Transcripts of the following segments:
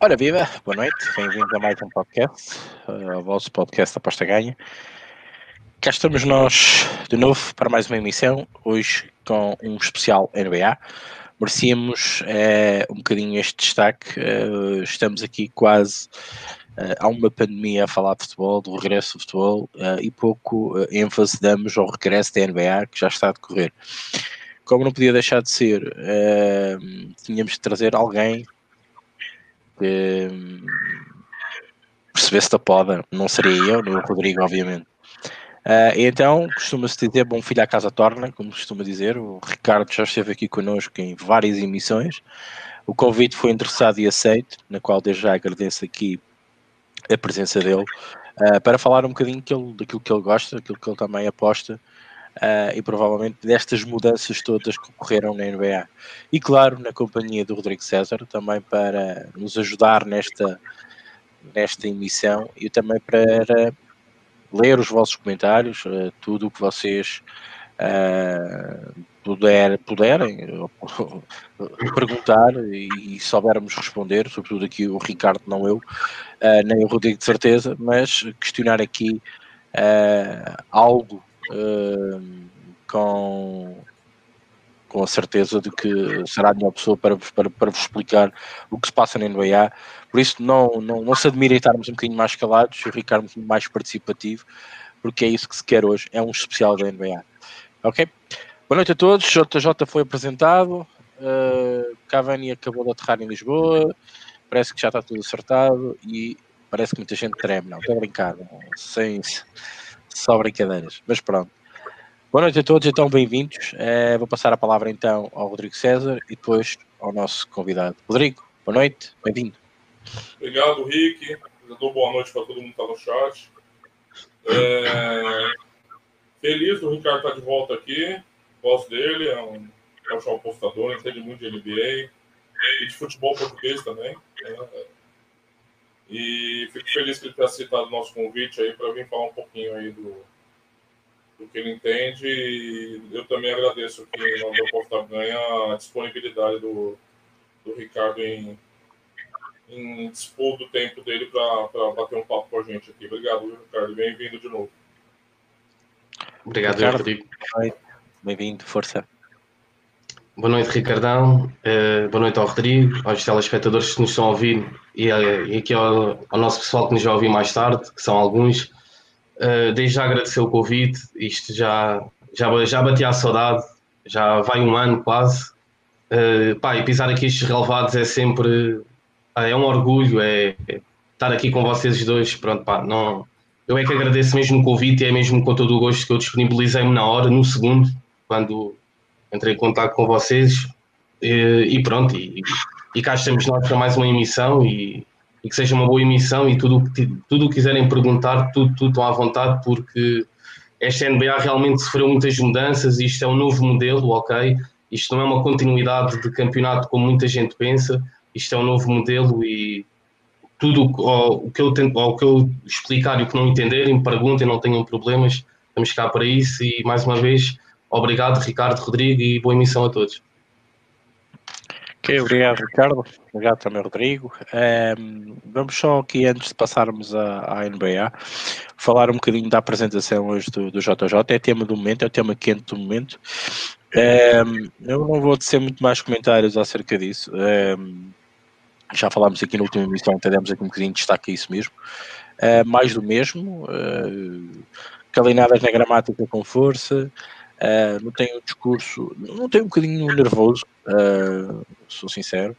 Ora viva, boa noite, bem-vindo a mais um podcast, ao vosso podcast Aposta Ganha. Cá estamos nós de novo para mais uma emissão, hoje com um especial NBA. Merecíamos uh, um bocadinho este destaque, uh, estamos aqui quase há uma pandemia a falar de futebol, do regresso do futebol, e pouco ênfase damos ao regresso da NBA que já está a decorrer. Como não podia deixar de ser, tínhamos de trazer alguém que hum, percebesse da poda, não seria eu, nem o Rodrigo, obviamente. Uh, então, costuma-se dizer bom filho à casa torna, como costuma dizer. O Ricardo já esteve aqui connosco em várias emissões. O convite foi interessado e aceito, na qual desde já agradeço aqui a presença dele, uh, para falar um bocadinho daquilo que ele gosta, daquilo que ele também aposta uh, e provavelmente destas mudanças todas que ocorreram na NBA. E claro, na companhia do Rodrigo César, também para nos ajudar nesta, nesta emissão e também para ler os vossos comentários, uh, tudo o que vocês uh, puder, puderem perguntar e, e soubermos responder, sobretudo aqui o Ricardo, não eu, uh, nem o Rodrigo de certeza, mas questionar aqui uh, algo com, com a certeza de que será a melhor pessoa para, para, para vos explicar o que se passa na NBA. Por isso, não, não, não se admira estarmos um bocadinho mais calados e Ricardo mais participativo, porque é isso que se quer hoje. É um especial da NBA. Ok? Boa noite a todos. JJ foi apresentado. Uh, Cavani acabou de aterrar em Lisboa. Parece que já está tudo acertado e parece que muita gente treme. Não, estou a brincar. Sem, só brincadeiras. Mas pronto. Boa noite a todos, então bem-vindos. Uh, vou passar a palavra então ao Rodrigo César e depois ao nosso convidado. Rodrigo, boa noite, bem-vindo. Obrigado, Rick. Já dou boa noite para todo mundo que está no chat. É... Feliz do Ricardo estar tá de volta aqui. Gosto dele, é um ótimo apostador, entende muito de NBA e de futebol português também. Né? E fico feliz que ele tenha aceitado o nosso convite aí para vir falar um pouquinho aí do, do que ele entende. E eu também agradeço que nós da Costa ganha a disponibilidade do, do Ricardo em, em dispor do tempo dele para bater um papo com a gente aqui. Obrigado, Ricardo. Bem-vindo de novo. Obrigado, Ricardo. Rodrigo. Bem-vindo, força. Boa noite, Ricardão. Uh, boa noite ao Rodrigo, aos telespectadores que nos estão a ouvir e, uh, e aqui ao, ao, nosso pessoal que nos vai ouvir mais tarde, que são alguns. Uh, desde já agradecer o convite, isto já, já, já bati à saudade, já vai um ano quase. Uh, pá, e pisar aqui estes relevados é sempre é um orgulho, é, é, estar aqui com vocês dois. Pronto, pá, não, eu é que agradeço mesmo o convite e é mesmo com todo o gosto que eu disponibilizei-me na hora, no segundo, quando entrei em contato com vocês e, e pronto, e, e, cá estamos nós para mais uma emissão e, e que seja uma boa emissão e tudo o que tudo quiserem perguntar, tudo, tudo estão à vontade porque esta NBA realmente sofreu muitas mudanças, isto é um novo modelo, ok? Isto não é uma continuidade de campeonato como muita gente pensa, isto é um novo modelo e tudo o, que eu tento, o que eu explicar e o que não entenderem, perguntem, não tenham problemas, estamos cá para isso e mais uma vez Obrigado, Ricardo, Rodrigo, e boa emissão a todos. Ok, obrigado, Ricardo. Obrigado também, Rodrigo. Um, ehm, vamos só aqui, antes de passarmos à, à, NBA, falar um bocadinho da apresentação hoje do, do, JJ. É tema do momento, é o tema quente do momento. Um, ehm, eu não vou dizer muito mais comentários acerca disso. Um, ehm, já falámos aqui na última emissão, até demos aqui um bocadinho de destaque a isso mesmo. Uh, mais do mesmo. Uh, calinadas na gramática com força. Uh, não tenho discurso, não tenho um bocadinho nervoso, uh, sou sincero.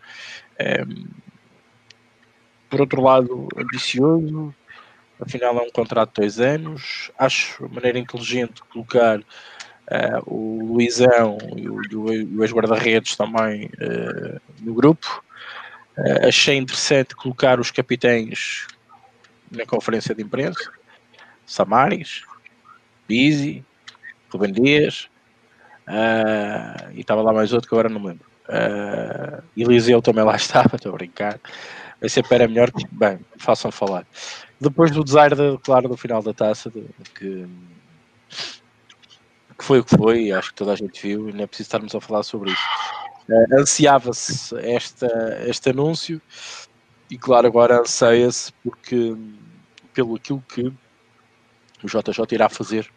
Um, por outro lado, ambicioso, afinal é um contrato de dois anos. Acho a maneira inteligente colocar uh, o Luizão e o, o ex-guarda-redes também no grupo. achei interessante colocar os capitães na conferência de imprensa, Samaris, Bizzi, Rubem Dias, uh, e estava lá mais outro que agora não me lembro. Uh, Eliseu também lá estava, estou a brincar. Vai ser para melhor bem, façam falar. Depois do desaire, claro, do final da taça, de, que, que foi o que foi, acho que toda a gente viu, e não é preciso estarmos a falar sobre isso. Uh, Ansiava-se este anúncio, E claro, agora anseia-se porque pelo aquilo que o JJ irá fazer.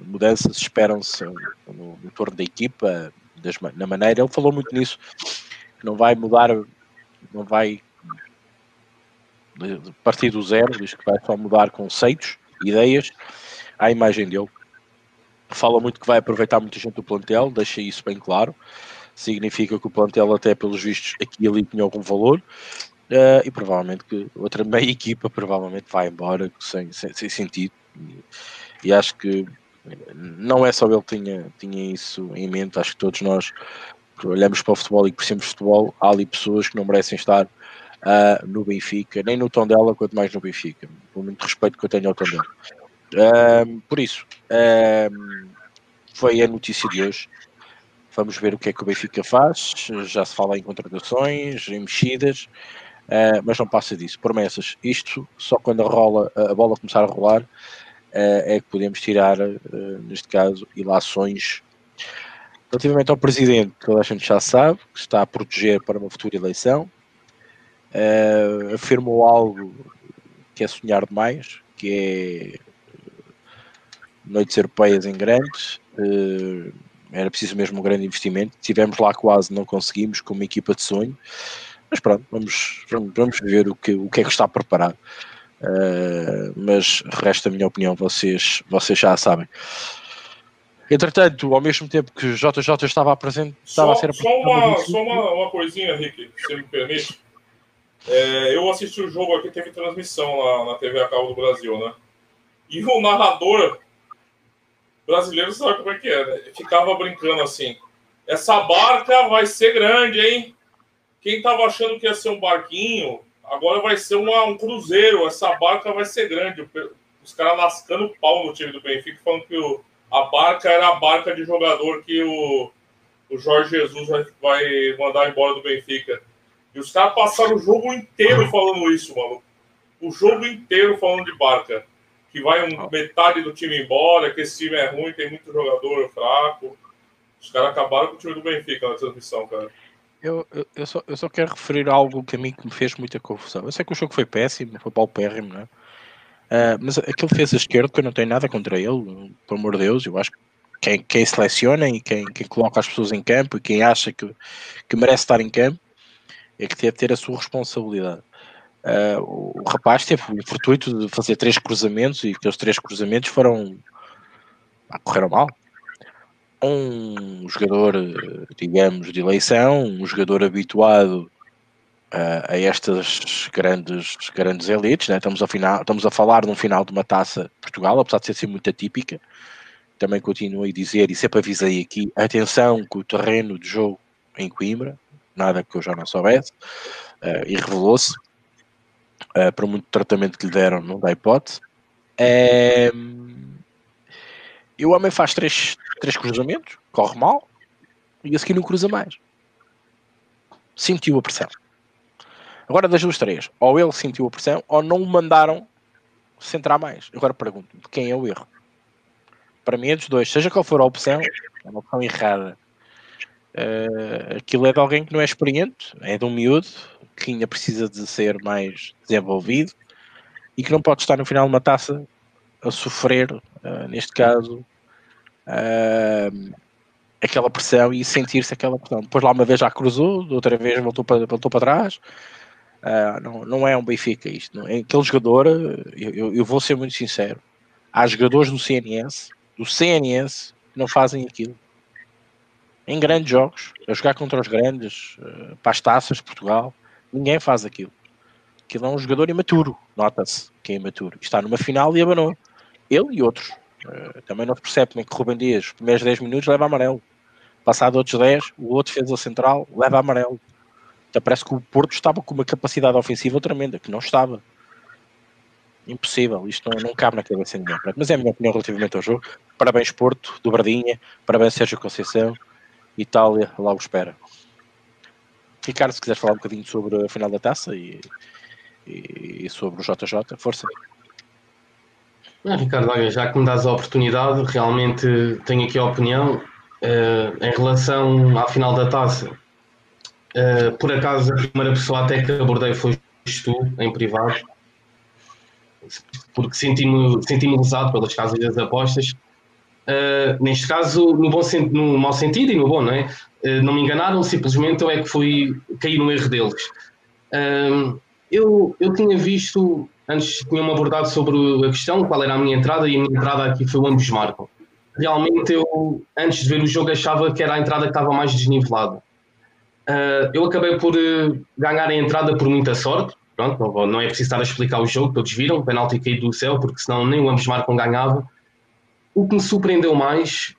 Mudanças esperam-se no, no torno da equipa, das, na maneira. Ele falou muito nisso, que não vai mudar, não vai partir do zero, diz que vai só mudar conceitos, ideias, à imagem dele. Fala muito que vai aproveitar muita gente do plantel, deixa isso bem claro. Significa que o plantel, até pelos vistos, aqui e ali tinha algum valor. Uh, e provavelmente que outra meia equipa provavelmente vai embora sem, sem, sem sentido. E, acho que não é só ele que tinha, tinha isso em mente, acho que todos nós olhamos para o futebol e que percebemos futebol, há ali pessoas que não merecem estar uh, no Benfica, nem no tom dela, quanto mais no Benfica, por muito respeito que eu tenho ao tom dela. Uh, por isso, uh, foi a notícia de hoje. Vamos ver o que é que o Benfica faz. Já se fala em contratações, em mexidas, mas não passa disso. Promessas. Isto só quando a, rola, a bola começar a rolar é que podemos tirar, neste caso, ilações Relativamente ao presidente, toda a gente já sabe que está a proteger para uma futura eleição uh, afirmou algo que é sonhar demais, que é noites europeias em grandes. Era preciso mesmo um grande investimento. Tivemos lá quase, não conseguimos, com uma equipa de sonho. Mas pronto, vamos, vamos ver o que, o que é que está preparado. Uh, mas resta a minha opinião, vocês, vocês já sabem. Entretanto, ao mesmo tempo que o JJ estava apresentado, estava a ser Só, uma, só uma, uma coisinha, Rick, se me permite. É, eu assisti o jogo aqui, teve transmissão lá na TV a cabo do Brasil, né? E o narrador brasileiro sabe como é que é, né? Ficava brincando assim. Essa barca vai ser grande, hein? Quem tava achando que ia ser um barquinho, agora vai ser uma, um cruzeiro. Essa barca vai ser grande. Os caras lascando pau no time do Benfica, falando que o, a barca era a barca de jogador que o, o Jorge Jesus vai, vai mandar embora do Benfica. E os caras passaram o jogo inteiro falando isso, mano. O jogo inteiro falando de barca. Que vai um, metade do time embora, que esse time é ruim, tem muito jogador fraco. Os caras acabaram com o time do Benfica na transmissão, cara. Eu, eu, só, eu só quero referir algo que a mim me fez muita confusão. Eu sei que o jogo foi péssimo, foi paupérrimo, né? Uh, mas aquele defesa esquerdo, que eu não tenho nada contra ele, pelo amor de Deus, eu acho que quem, quem seleciona e quem, quem coloca as pessoas em campo e quem acha que, que merece estar em campo, é que deve ter a sua responsabilidade. Uh, o rapaz teve o fortuito de fazer três cruzamentos e aqueles três cruzamentos foram ah, correram mal. Um jogador, digamos, de eleição, um jogador habituado uh, a estas grandes, grandes elites, né? estamos, a final, estamos a falar de um final de uma taça Portugal, apesar de ser assim muito atípica. Também continuo a dizer, e sempre avisei aqui, atenção com o terreno de jogo em Coimbra, nada que eu já não soubesse, uh, e revelou-se, uh, por muito tratamento que lhe deram, não dá hipótese. Um, e o homem faz três, três cruzamentos, corre mal, e a seguir não cruza mais. Sentiu a pressão. Agora das duas três, ou ele sentiu a pressão, ou não o mandaram centrar mais. Agora pergunto de quem é o erro? Para mim é dos dois, seja qual for a opção, é uma opção errada. Uh, aquilo é de alguém que não é experiente, é de um miúdo que ainda precisa de ser mais desenvolvido e que não pode estar no final de uma taça a sofrer, uh, neste caso, uh, aquela pressão e sentir-se aquela pressão. Depois lá uma vez já cruzou, outra vez voltou para, voltou para trás. não, não é um Benfica isto. Não. É aquele jogador, eu, eu vou ser muito sincero, há jogadores do CNS, do CNS, que não fazem aquilo em grandes jogos, a jogar contra os grandes, uh, para as taças de Portugal, ninguém faz aquilo. Aquilo é um jogador imaturo, nota-se que é imaturo. Está numa final e abanou. Ele e outros. Uh, também não se percebe nem que Rubem Dias, os primeiros 10 minutos, leva amarelo. Passado outros 10, o outro fez a central, leva amarelo. Então parece que o Porto estava com uma capacidade ofensiva tremenda, que não estava. Impossível, isto não, não cabe na cabeça de ninguém. Mas é a minha opinião relativamente ao jogo. Parabéns, Porto, dobradinha. Parabéns, Sérgio Conceição. Itália lá o espera. Ricardo, se quiseres falar um bocadinho sobre a final da taça e, e, e sobre o JJ, força. Não, Ricardo, olha, já que me dás a oportunidade, realmente tenho aqui a opinião uh, em relação à final da taça. Uh, por acaso, a primeira pessoa até que abordei foi tu, em privado, porque senti-me senti lesado pelas casas das apostas. Uh, neste caso, no, bom, no mau sentido e no bom, não é? Não me enganaram, simplesmente eu é que fui cair no erro deles. eu, eu tinha visto, antes tinha-me abordado sobre a questão, qual era a minha entrada, e a minha entrada aqui foi o ambos marcam. Realmente, eu, antes de ver o jogo, achava que era a entrada que estava mais desnivelada. Uh, eu acabei por uh, ganhar a entrada por muita sorte. Pronto, não, não, é preciso estar a explicar o jogo, todos viram, o penalti caído do céu, porque senão nem o ambos marcam ganhava. O que me surpreendeu mais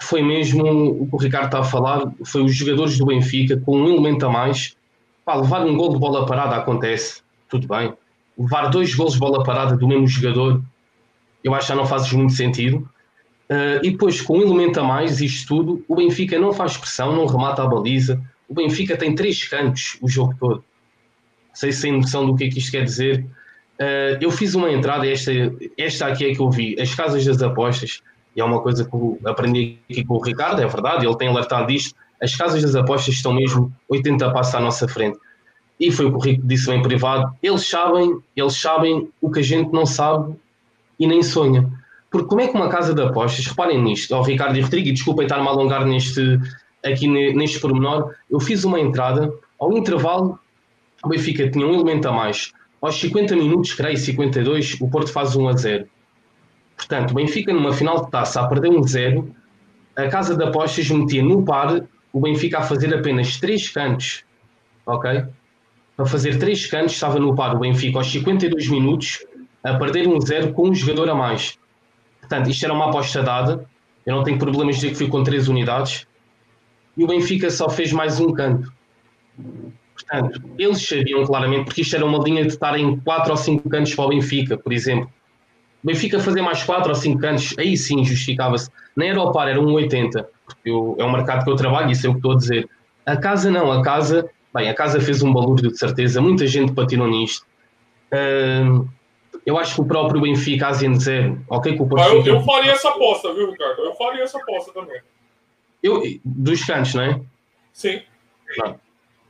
foi mesmo o que o Ricardo está a falar, foi os jogadores do Benfica com um elemento a mais. Pá, levar um gol de bola parada acontece, tudo bem. Levar dois gols de bola parada do mesmo jogador, eu acho que já não faz muito sentido. Uh, e depois, com um elemento a mais, isto tudo, o Benfica não faz pressão, não remata a baliza. O Benfica tem três cantos o jogo todo. Sei se tem noção do que é que isto quer dizer. Uh, eu fiz uma entrada, esta, esta aqui é que eu vi, as casas das apostas, e é uma coisa que eu aprendi aqui com o Ricardo, é verdade, ele tem alertado disto. As casas das apostas estão mesmo 80 passos à nossa frente. E foi o que o Rico disse bem privado. Eles sabem, eles sabem o que a gente não sabe e nem sonha. Porque como é que uma casa de apostas, reparem nisto, ao Ricardo e Rodrigo, e desculpem estar-me a alongar neste, aqui neste pormenor, eu fiz uma entrada, ao intervalo, o Benfica tinha um elemento a mais. Aos 50 minutos, creio, 52, o Porto faz 1 a 0. Portanto, o Benfica numa final de taça a perder 1 a 0, a casa de apostas metia no par o Benfica a fazer apenas 3 cantos, ok? Para fazer 3 cantos estava no par o Benfica aos 52 minutos a perder 1 a 0 com um jogador a mais. Portanto, isto era uma aposta dada. Eu não tenho problemas de dizer que fui com três unidades. E o Benfica só fez mais um canto. Portanto, eles sabiam claramente, porque isto era uma linha de estar em quatro ou cinco cantos para o Benfica, por exemplo. O Benfica fazer mais quatro ou cinco cantos, aí sim justificava-se. Nem era ao par, era um 80, porque eu, é um mercado que eu trabalho, isso é o que estou a dizer. A casa não, a casa, bem, a casa fez um balúrdio de certeza, muita gente patinou nisto. Uh, eu acho que o próprio Benfica, ASEAN zero, ok? Que o Porto eu, eu faria essa aposta, viu, Ricardo? Eu faria essa aposta também. Eu, dos cantos, não é? Sim. Não.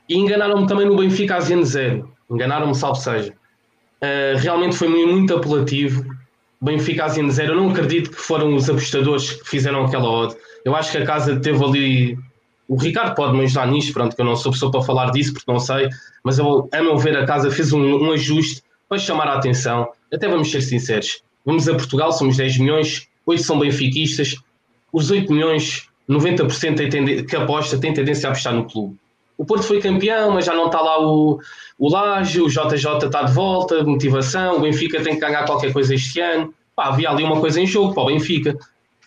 E enganaram-me também no Benfica ASEAN zero. Enganaram-me, salvo seja. Uh, realmente foi muito apelativo. Benfica ASEAN zero. Eu não acredito que foram os apostadores que fizeram aquela odd. Eu acho que a casa teve ali. O Ricardo pode me ajudar nisto, pronto, que eu não sou pessoa para falar disso, porque não sei, mas eu, a meu ver, a casa fez um, um ajuste para chamar a atenção até vamos ser sinceros, vamos a Portugal, somos 10 milhões, 8 são benfiquistas, os 8 milhões, 90% que aposta tem tendência a apostar no clube. O Porto foi campeão, mas já não está lá o, o Laje, o JJ está de volta, motivação, o Benfica tem que ganhar qualquer coisa este ano. Pá, havia ali uma coisa em jogo para o Benfica.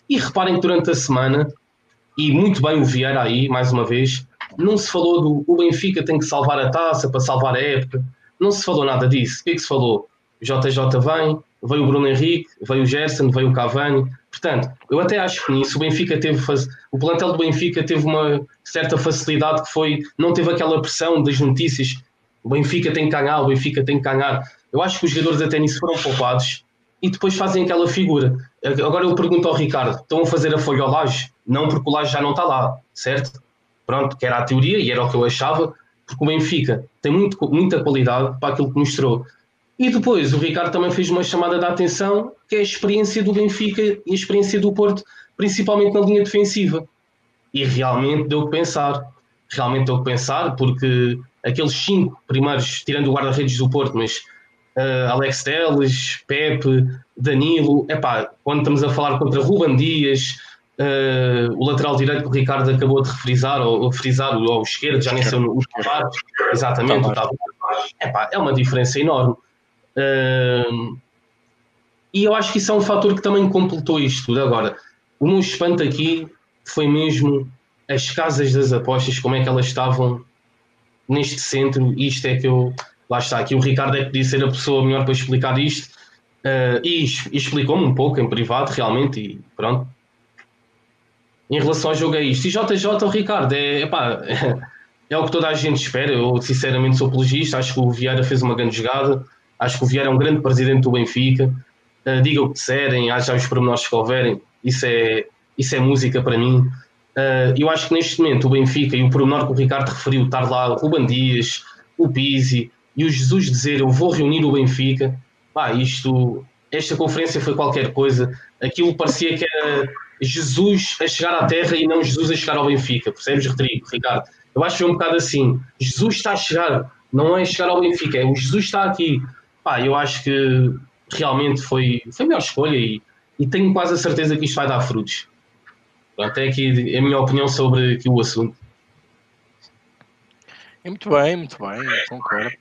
E reparem que durante a semana, e muito bem o Vieira aí, mais uma vez, não se falou do o Benfica tem que salvar a taça para salvar a época. Não se falou nada disso. O que é que se falou? JJ vem, veio o Bruno Henrique, veio o Gerson, veio o Cavani. Portanto, eu até acho que nisso o Benfica teve o plantel do Benfica teve uma certa facilidade que foi não teve aquela pressão das notícias. O Benfica tem que ganhar, o Benfica tem que ganhar. Eu acho que os jogadores até nisso foram poupados e depois fazem aquela figura. Agora eu pergunto ao Ricardo: estão a fazer a folha ao Laje? Não, porque o Laje já não está lá, certo? Pronto, que era a teoria e era o que eu achava, porque o Benfica tem muito, muita qualidade para aquilo que mostrou. E depois o Ricardo também fez uma chamada de atenção, que é a experiência do Benfica e a experiência do Porto, principalmente na linha defensiva. E realmente deu que pensar. Realmente deu que pensar, porque aqueles cinco primeiros, tirando o guarda-redes do Porto, mas uh, Alex Teles, Pepe, Danilo, epá, quando estamos a falar contra Ruban Dias, uh, o lateral direito que o Ricardo acabou de refrisar, ou, ou frisar, o, o esquerdo, já nem sei o Tavares, exatamente, o Tavares, epá, é uma diferença enorme. Uh, e eu acho que isso é um fator que também completou isto tudo. Agora, o meu espanto aqui foi mesmo as casas das apostas, como é que elas estavam neste centro. Isto é que eu. Lá está, aqui o Ricardo é que podia ser a pessoa melhor para explicar isto. Uh, e, e explicou-me um pouco em privado, realmente, e pronto. Em relação ao jogo é isto. E JJ, o Ricardo, é, epá, é o que toda a gente espera. Eu, sinceramente, sou apologista. Acho que o Vieira fez uma grande jogada. Acho que o Vieira é um grande presidente do Benfica. Uh, diga o que disserem, haja os pormenores que houverem, isso é, isso é música para mim. Uh, eu acho que neste momento o Benfica e o pormenor que o Ricardo referiu, estar lá o Ruban Dias, o Pizzi e o Jesus dizer eu vou reunir o Benfica, pá, isto, esta conferência foi qualquer coisa, aquilo parecia que era Jesus a chegar à Terra e não Jesus a chegar ao Benfica, percebes, Rodrigo, Ricardo? Eu acho que foi um bocado assim, Jesus está a chegar, não é chegar ao Benfica, é o Jesus está aqui. Pá, eu acho que realmente foi, foi a melhor escolha e, e tenho quase a certeza que isto vai dar frutos. Até aqui a minha opinião sobre aqui o assunto. É muito bem, muito bem, concordo.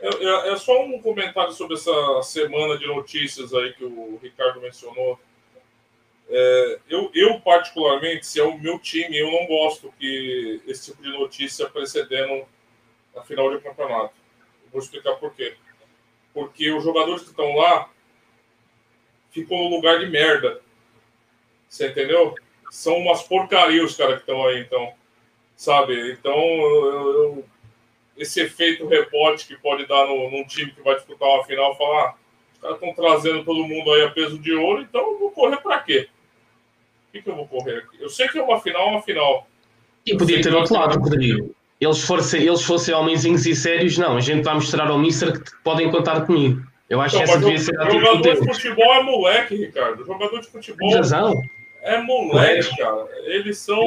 É, é, é, só um comentário sobre essa semana de notícias aí que o Ricardo mencionou. É, eu, eu, particularmente, se é o meu time, eu não gosto que esse tipo de notícia precedendo a final de campeonato. Eu vou explicar por quê. Porque os jogadores que estão lá ficam no lugar de merda. Você entendeu? São umas porcarias os caras que estão aí, então. Sabe? Então, eu, eu, esse efeito rebote que pode dar no, num time que vai disputar uma final, falar, ah, os caras estão trazendo todo mundo aí a peso de ouro, então eu vou correr para quê? Que, que, eu vou correr aqui? Eu sei que é uma final, uma final. E podia ter outro lado, Rodrigo. Eles fossem, eles fossem homenzinhos e sérios, não. A gente vai mostrar ao Mister que podem contar comigo. Eu acho então, que essa devia ser a Jogador de futebol é moleque, Ricardo. Jogador de futebol é moleque, cara. Eles são.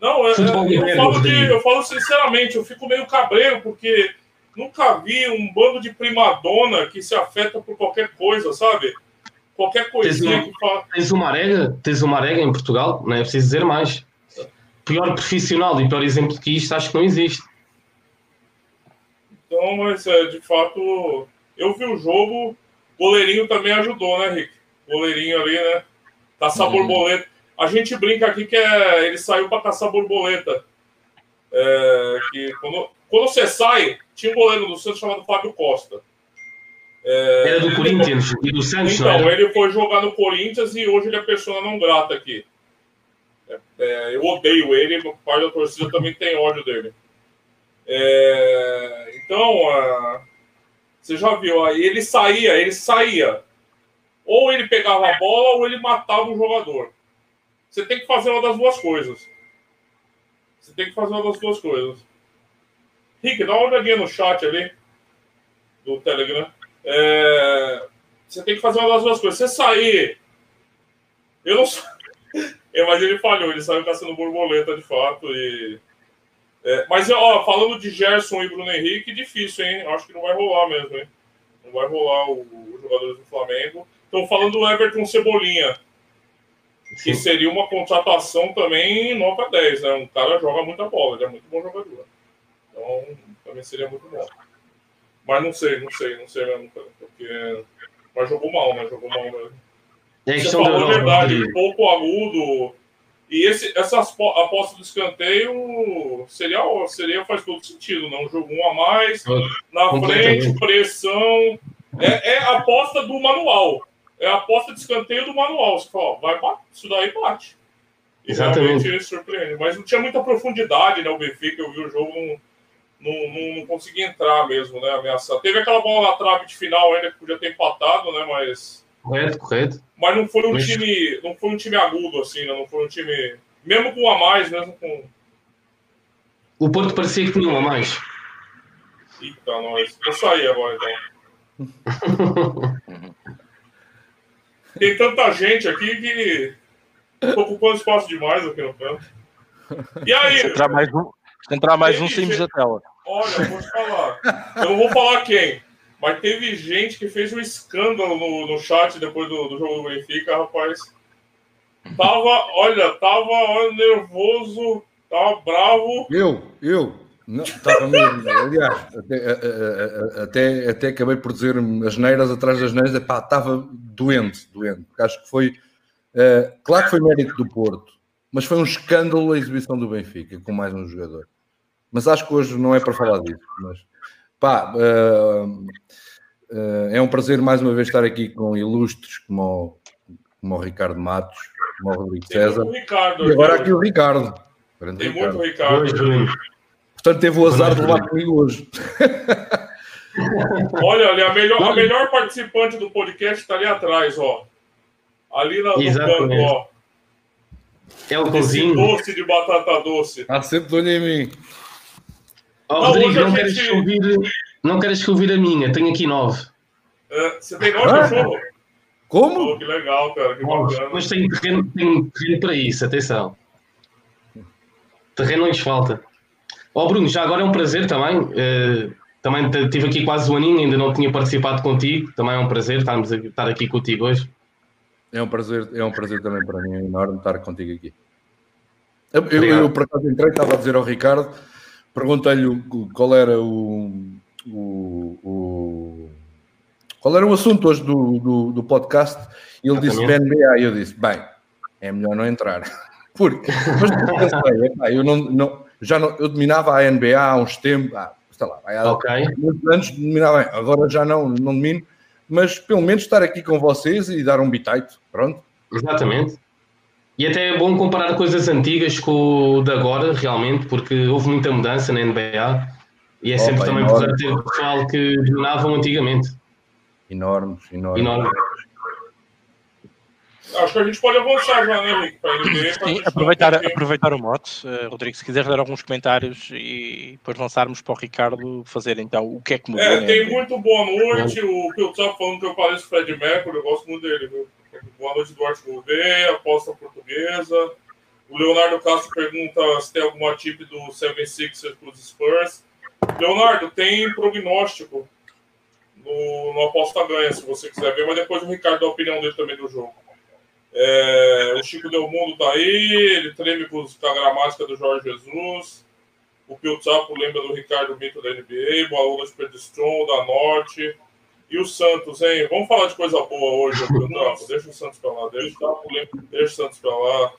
Não, é, é, eu, falo de, eu falo sinceramente, eu fico meio cabreiro, porque nunca vi um bando de primadona que se afeta por qualquer coisa, sabe? Qualquer coisinha que fala. Tens uma arega, tens uma arega em Portugal, não é preciso dizer mais. Pior profissional e pior exemplo que isto, acho que não existe. Então, mas é, de fato, eu vi o jogo, o goleirinho também ajudou, né, Rick? O goleirinho ali, né? Caçar uhum. borboleta. A gente brinca aqui que é, ele saiu para caçar borboleta. É, que quando, quando você sai, tinha um goleiro do Santos chamado Fábio Costa. É, era do Corinthians e do Santos, Então, ele foi jogar no Corinthians e hoje ele é persona não grata aqui. É, é, eu odeio ele, o pai da torcida também tem ódio dele. É, então, você já viu, aí ele saía, ele saía. Ou ele pegava a bola ou ele matava o jogador. Você tem que fazer uma das duas coisas. Você tem que fazer uma das duas coisas. Rick, dá uma olhadinha no chat ali do Telegram. É... Você tem que fazer uma das duas coisas. Você sair. Eu não sei. É, mas ele falhou, ele saiu caçando borboleta de fato. E... É, mas, ó, falando de Gerson e Bruno Henrique, difícil, hein? Acho que não vai rolar mesmo, hein? Não vai rolar os jogadores do Flamengo. Estão falando do Everton Cebolinha, que seria uma contratação também nota 10, né? Um cara joga muita bola, ele é muito bom jogador. Então, também seria muito bom. Mas não sei, não sei, não sei mesmo, porque. Mas jogou mal, né? Jogou mal mesmo. É Você falou a verdade, pouco agudo. E esse, essa aposta do escanteio seria, seria faz todo sentido, não? Jogo um a mais, na frente, pressão. É, é a aposta do manual é a aposta de escanteio do manual. Você fala, ó, vai bater, isso daí bate. E Exatamente. realmente surpreende. Mas não tinha muita profundidade, né? O Benfica, eu vi o jogo, não, não, não, não conseguia entrar mesmo, né? Ameaçar. Teve aquela bola na trave de final ainda que podia ter empatado, né? Mas. Correto, correto. Mas não foi um Mas... time. Não foi um time agudo, assim, né? Não foi um time. Mesmo com um a mais, mesmo com. O Porto parecia que tinha um a mais. Eita, nós. Vou sair agora então. Tem tanta gente aqui que tô ocupando espaço demais aqui no canto. E aí? Se entrar mais um, entrar mais um saímos da tela. Olha, eu vou te falar. Eu não vou falar quem, mas teve gente que fez um escândalo no, no chat depois do, do jogo do Benfica, rapaz. Tava, olha, tava olha, nervoso, tava bravo. Eu, eu. Não, estava mesmo. Aliás, até, até, até acabei por dizer as neiras atrás das neiras. Pá, estava doente, doente. Porque acho que foi. Uh, claro que foi mérito do Porto, mas foi um escândalo a exibição do Benfica com mais um jogador. Mas acho que hoje não é para falar disso. Mas pá, uh, uh, é um prazer mais uma vez estar aqui com ilustres como o, como o Ricardo Matos, como o Rodrigo César. Ricardo, e agora aqui o Ricardo. Tem muito Ricardo. Portanto, teve o azar de levar comigo hoje. Olha, ali, a melhor, a melhor participante do podcast está ali atrás, ó. Ali no, no canto, ó. É o cozinho. doce de batata doce. Há sempre de olho em mim. Oh, Não, Rodrigo, a não queres, que ouvir, não queres que ouvir a minha? Tenho aqui nove. É, você tem nove Ah. cachorro? Como? Oh, que legal, cara. Que bacana. Mas tenho terreno, tenho terreno para isso, atenção. Terreno não lhes falta. Ó Bruno, já agora é um prazer também. eh, também t- tive aqui quase um aninho, ainda não tinha participado contigo. Também é um prazer estarmos a- estar aqui contigo hoje. É um prazer, é um prazer também para mim, é enorme estar contigo aqui. Eu, eu, eu, por acaso entrei, estava a dizer ao Ricardo, perguntei-lhe qual era o, o, o- qual era o assunto hoje do, do, do podcast e ele disse. BNBA e eu disse, bem, é melhor não entrar. Porque, mas pensei, epá, eu não, não, já não, eu dominava a NBA há uns tempos, ah, sei lá, há Ok. muitos anos dominava agora já não, não domino, mas pelo menos estar aqui com vocês e dar um bitite, pronto. Exatamente. E até é bom comparar coisas antigas com o de agora, realmente, porque houve muita mudança na NBA e é Oh, sempre também enorme. importante ter pessoal que dominavam antigamente. Enormes, enormes. Enorme. Acho que a gente pode avançar já, né, pra Sim, aproveitar, um aproveitar o mote, eh, Rodrigo, se quiseres dar alguns comentários e depois lançarmos para o Ricardo fazer então o que é que mudou. É, né? tem muito boa noite. O Piltzap falando que eu pareço Fred Mercury, eu gosto muito dele, viu? Boa noite, Duarte Gouveia, aposta portuguesa. O Leonardo Castro pergunta se tem alguma tip do 76ers para os Spurs. Leonardo, tem prognóstico no, no Aposta Ganha, se você quiser ver, mas depois o Ricardo dá a opinião dele também do jogo. É, o Chico Del Mundo tá aí, ele treme com a gramática do Jorge Jesus. O Pio Tsapo lembra do Ricardo Mito da NBA, Boa noite Pedro Strong, da Norte. E o Santos, hein? Vamos falar de coisa boa hoje. Deixa o Santos pra lá, deixa, deixa o Santos pra lá.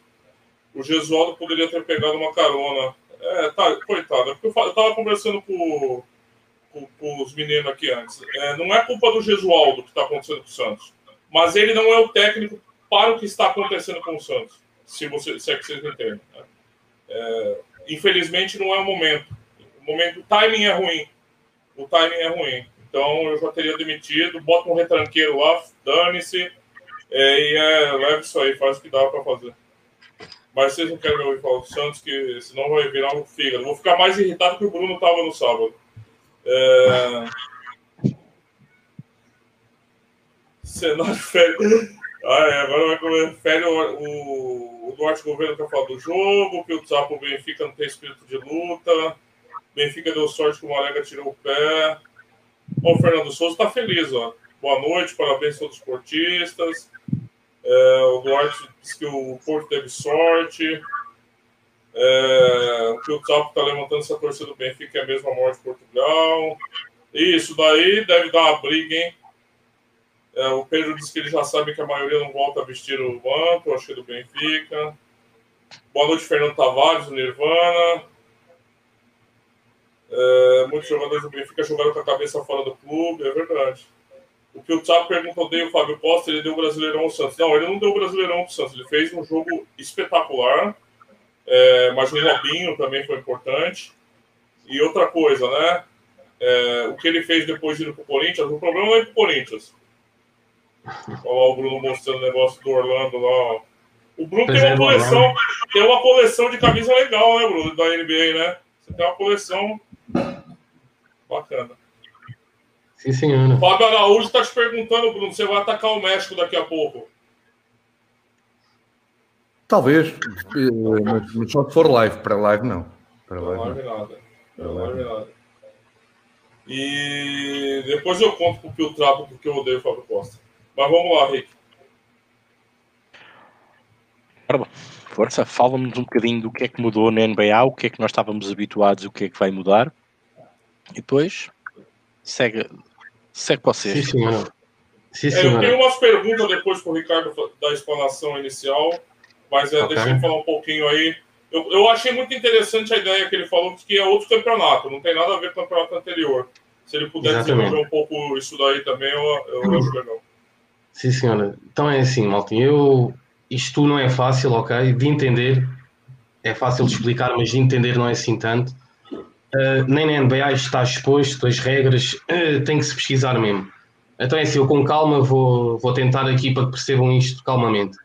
O Gesualdo poderia ter pegado uma carona. É, tá, coitado. é porque Eu eu tava conversando com, com, com os meninos aqui antes. É, não é culpa do Gesualdo que tá acontecendo com o Santos. Mas ele não é o técnico para o que está acontecendo com o Santos. Se, você, se é que vocês entendem. né? É, infelizmente não é o momento. O momento, o timing é ruim. O timing é ruim. Então eu já teria demitido, bota um retranqueiro lá, dane-se, é, e é, leva isso aí, faz o que dá para fazer. Mas vocês não querem me ouvir falar do Santos, que senão vai virar um fígado. Vou ficar mais irritado que o Bruno estava no sábado. É... Cenário férias. Ah, é, agora vai comer. O, o Duarte Governo quer falar do jogo, que o Tsapo o Benfica não tem espírito de luta. Benfica deu sorte que o Marega tirou o pé. Ó, o Fernando Souza tá feliz, ó. Boa noite, parabéns a todos os esportistas. É, o Duarte disse que o Porto teve sorte. É, que o Tsapo tá levantando essa torcida do Benfica é a morte de Portugal. Isso daí deve dar uma briga, hein? É, o Pedro disse que ele já sabe que a maioria não volta a vestir o manto, acho que é do Benfica. Boa noite, Fernando Tavares, Nirvana. É, muitos jogadores do Benfica jogaram com a cabeça fora do clube, é verdade. O que o Tsapo perguntou, dei o Fábio Costa, ele deu o Brasileirão ao Santos. Não, ele não deu o Brasileirão ao Santos, ele fez um jogo espetacular, é, mas o Robinho também foi importante. E outra coisa, né? É, o que ele fez depois de ir pro Corinthians, o problema não é pro Corinthians. Olha lá o Bruno mostrando o negócio do Orlando lá. O Bruno tem uma o coleção, tem uma coleção de camisa legal, né, Bruno, da NBA, né? Você tem uma coleção bacana. Sim, senhora. Fábio Araújo está te perguntando, Bruno, você vai atacar o México daqui a pouco. Talvez, eh, mas, só se for live, para live não. Para Não live live não. nada. Não live nada. E depois eu conto pro Pio Trapo porque eu odeio o Fábio Costa. Mas vamos lá, Rick. Força, fala-nos um bocadinho do que é que mudou na NBA, o que é que nós estávamos habituados e o que é que vai mudar. E depois segue, segue para Sim, vocês. senhora. Sim, É, eu tenho umas perguntas depois pro Ricardo fa- da explanação inicial, mas é, Ok. deixa ele falar um pouquinho aí. Eu, eu achei muito interessante a ideia que ele falou, que é outro campeonato, não tem nada a ver com o campeonato anterior. Se ele puder Exatamente. desenvolver um pouco isso daí também, eu, eu acho legal. Sim, senhora. Então é assim, Maltinho. Eu... Isto não é fácil, ok? De entender. É fácil de explicar, mas de entender não é assim tanto. Uh, nem na NBA isto está exposto, as regras, uh, tem que se pesquisar mesmo. Então é assim, eu com calma vou, vou tentar aqui para que percebam isto calmamente.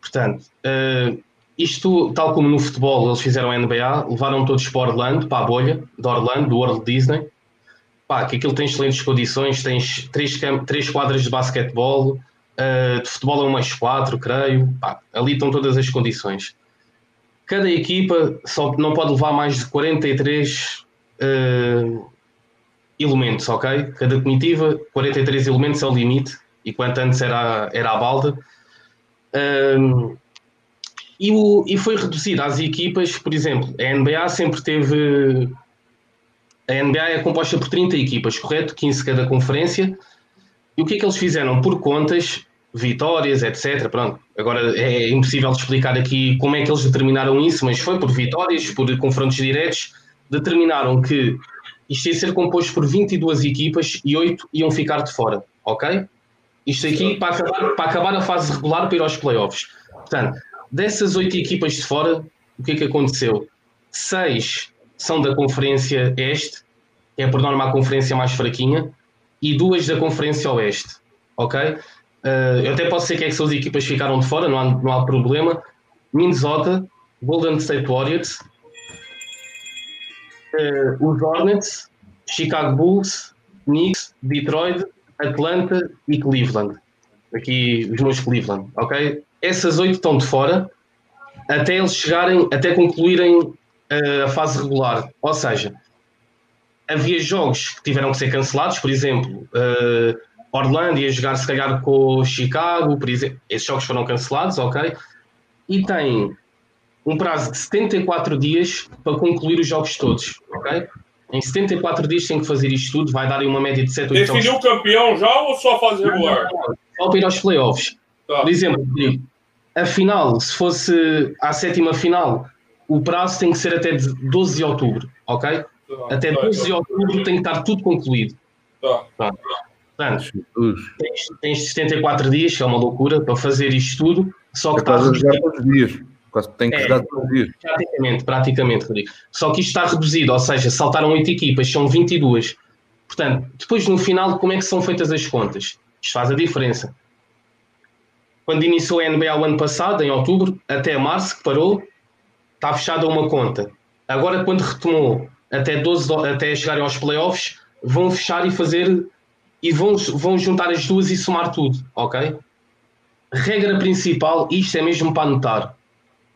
Portanto, uh, isto, tal como no futebol eles fizeram a NBA, levaram todos para Orlando, para a bolha de Orlando, do World Disney. Pá, que aquilo tem excelentes condições, tens três, três quadras de basquetebol, de futebol é umas quatro, creio. Pá, ali estão todas as condições. Cada equipa só não pode levar mais de 43 uh, elementos, ok? Cada comitiva, 43 elementos é o limite, e quanto antes era, era a balda. Um, e, o, e foi reduzido às equipas, por exemplo, a NBA sempre teve. A NBA é composta por 30 equipas, correto? 15 cada conferência. E o que é que eles fizeram? Por contas, vitórias, etc. Pronto, agora é impossível explicar aqui como é que eles determinaram isso, mas foi por vitórias, por confrontos diretos. Determinaram que isto ia ser composto por 22 equipas e 8 iam ficar de fora, ok? Isto aqui para acabar, para acabar a fase regular para ir aos playoffs. Portanto, dessas 8 equipas de fora, o que é que aconteceu? 6 são da Conferência Este, que é por norma a conferência mais fraquinha, e duas da Conferência Oeste, ok? Uh, eu até posso dizer que é que são as equipas ficaram de fora, não há, não há problema. Minnesota, Golden State Warriors, uh, os Hornets, Chicago Bulls, Knicks, Detroit, Atlanta e Cleveland. Aqui os meus Cleveland, ok? Essas oito estão de fora até eles chegarem, até concluírem uh, a fase regular. Ou seja, havia jogos que tiveram que ser cancelados, por exemplo, uh, Orlando ia jogar se calhar com Chicago, por exemplo, esses jogos foram cancelados, ok? E tem um prazo de 74 dias para concluir os jogos todos, ok? Em 74 dias tem que fazer isto tudo, vai dar aí uma média de 7 8 Definiu o campeão já ou só a fase regular? Só para ir aos playoffs. Tá. Por exemplo, a final, se fosse a sétima final, o prazo tem que ser até 12 de outubro, ok? Tá. Até 12 tá, de outubro tem que estar tudo concluído. Tá. tá. Portanto, tens, tens 74 dias, que é uma loucura, para fazer isto tudo, só que está a jogar todos os dias. Quase tem que é, jogar todos os dias. Praticamente, praticamente, Rodrigo. Só que isto está reduzido, ou seja, saltaram 8 equipas, são 22. Portanto, depois no final, como é que são feitas as contas? Isto faz a diferença. Quando iniciou a NBA o ano passado, em outubro, até março, que parou, está fechada uma conta. Agora, quando retomou até, 12, até chegarem aos playoffs, vão fechar e fazer e vão, vão juntar as duas e somar tudo, ok? Regra principal, isto é mesmo para anotar.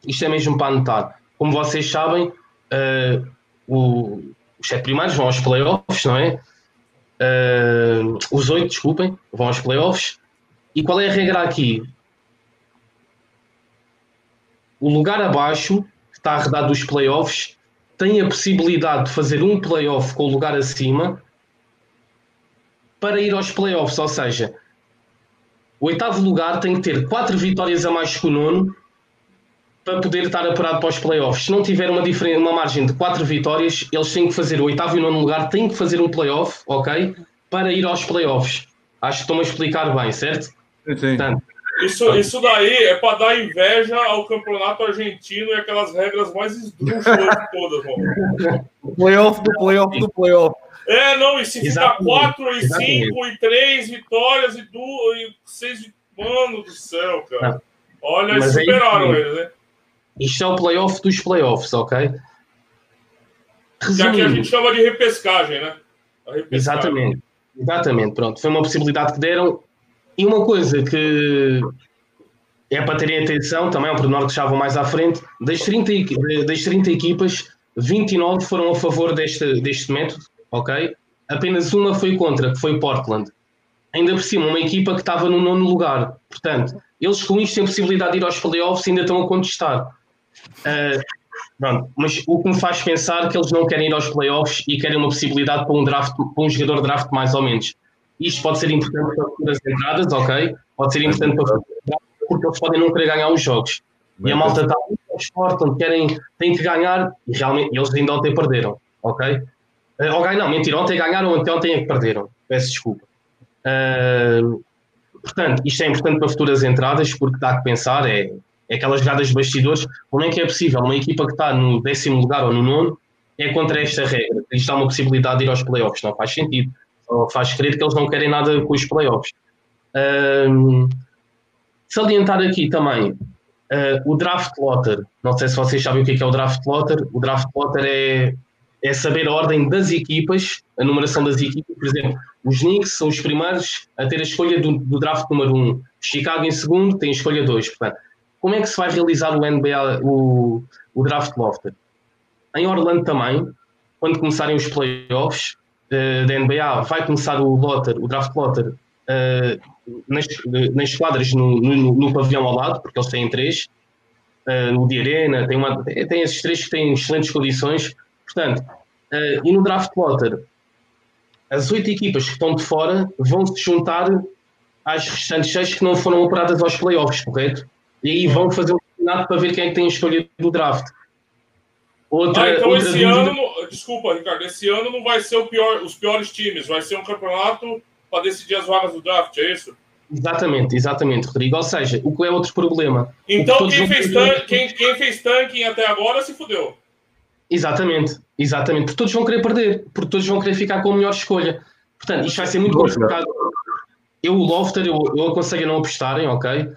Isto é mesmo para anotar. Como vocês sabem, uh, o, os sete primeiros vão aos playoffs, não é? Uh, os oito, desculpem, vão aos playoffs. E qual é a regra aqui? O lugar abaixo, que está arredado dos playoffs, tem a possibilidade de fazer um playoff com o lugar acima para ir aos playoffs, ou seja, o oitavo lugar tem que ter quatro vitórias a mais que o nono para poder estar apurado para os playoffs. Se não tiver uma, uma margem de quatro vitórias, eles têm que fazer o oitavo e o nono lugar, têm que fazer um playoff, ok? Para ir aos playoffs. Acho que estou-me a explicar bem, certo? Sim. Portanto, isso, isso daí é para dar inveja ao campeonato argentino e aquelas regras mais esdrúxulas de todas, mano. playoff do playoff do playoff. É, não, e se ficar 4 e 5 e 3 vitórias e 2 e 6 Mano do céu, cara. Olha, Mas superaram é eles, né? Isto é o playoff dos playoffs, ok? Resumindo, que a gente chama de repescagem, né? Repescagem. Exatamente. Exatamente, pronto. Foi uma possibilidade que deram. E uma coisa que é para terem atenção, também é um pormenor que vão mais à frente, das 30, das 30 equipas, 29 foram a favor deste, deste método, ok? Apenas uma foi contra, que foi Portland. Ainda por cima, uma equipa que estava no nono lugar. Portanto, eles com isto têm possibilidade de ir aos playoffs e ainda estão a contestar. Uh, pronto, mas o que me faz pensar que eles não querem ir aos playoffs e querem uma possibilidade para um, draft, para um jogador draft mais ou menos. Isto pode ser importante para futuras entradas, ok? Pode ser importante para porque eles podem não querer ganhar os jogos. E a malta está muito Portland, querem, têm que ganhar e realmente eles ainda ontem perderam, ok? Uh, ok, não, mentira, ontem ganharam, ontem, ontem é que perderam. Peço desculpa. Uh, portanto, isto é importante para futuras entradas, porque dá que pensar, é, é aquelas jogadas de bastidores, como é que é possível uma equipa que está no décimo lugar ou no nono é contra esta regra, isto há uma possibilidade de ir aos playoffs, não faz sentido, só faz crer que eles não querem nada com os playoffs. Um, salientar aqui também Uh, o draft lotter, não sei se vocês sabem o que é, que é o draft lotter. O draft lotter é, é saber a ordem das equipas, a numeração das equipas. Por exemplo, os Knicks são os primeiros a ter a escolha do, do draft número 1. Um. Chicago em segundo tem a escolha 2. Portanto, como é que se vai realizar o NBA, o, o draft lotter? Em Orlando também, quando começarem os playoffs uh, da NBA, vai começar o lotter, o draft lotter, uh, nas, nas quadras no, no, no, pavilhão ao lado, porque eles têm três, uh, no de arena, tem, uma, tem esses três que têm excelentes condições. Portanto, e no draft lotter, as oito equipas que estão de fora vão se juntar às restantes seis que não foram operadas aos playoffs, correto? E aí vão fazer um campeonato para ver quem é que tem a escolha do draft. Outra, ah, então outra esse dúvida... ano, desculpa, Ricardo, esse ano não vai ser pior, os piores times, vai ser um campeonato para decidir as vagas do draft, é isso? Exatamente, exatamente, Rodrigo. Ou seja, o que é outro problema? Então quem fez, tank, quem, quem fez tanking até agora se fudeu. Exatamente, exatamente, porque todos vão querer perder, porque todos vão querer ficar com a melhor escolha. Portanto, isto vai ser muito complicado. Eu, o Lofter, eu, eu aconselho a não apostarem, ok?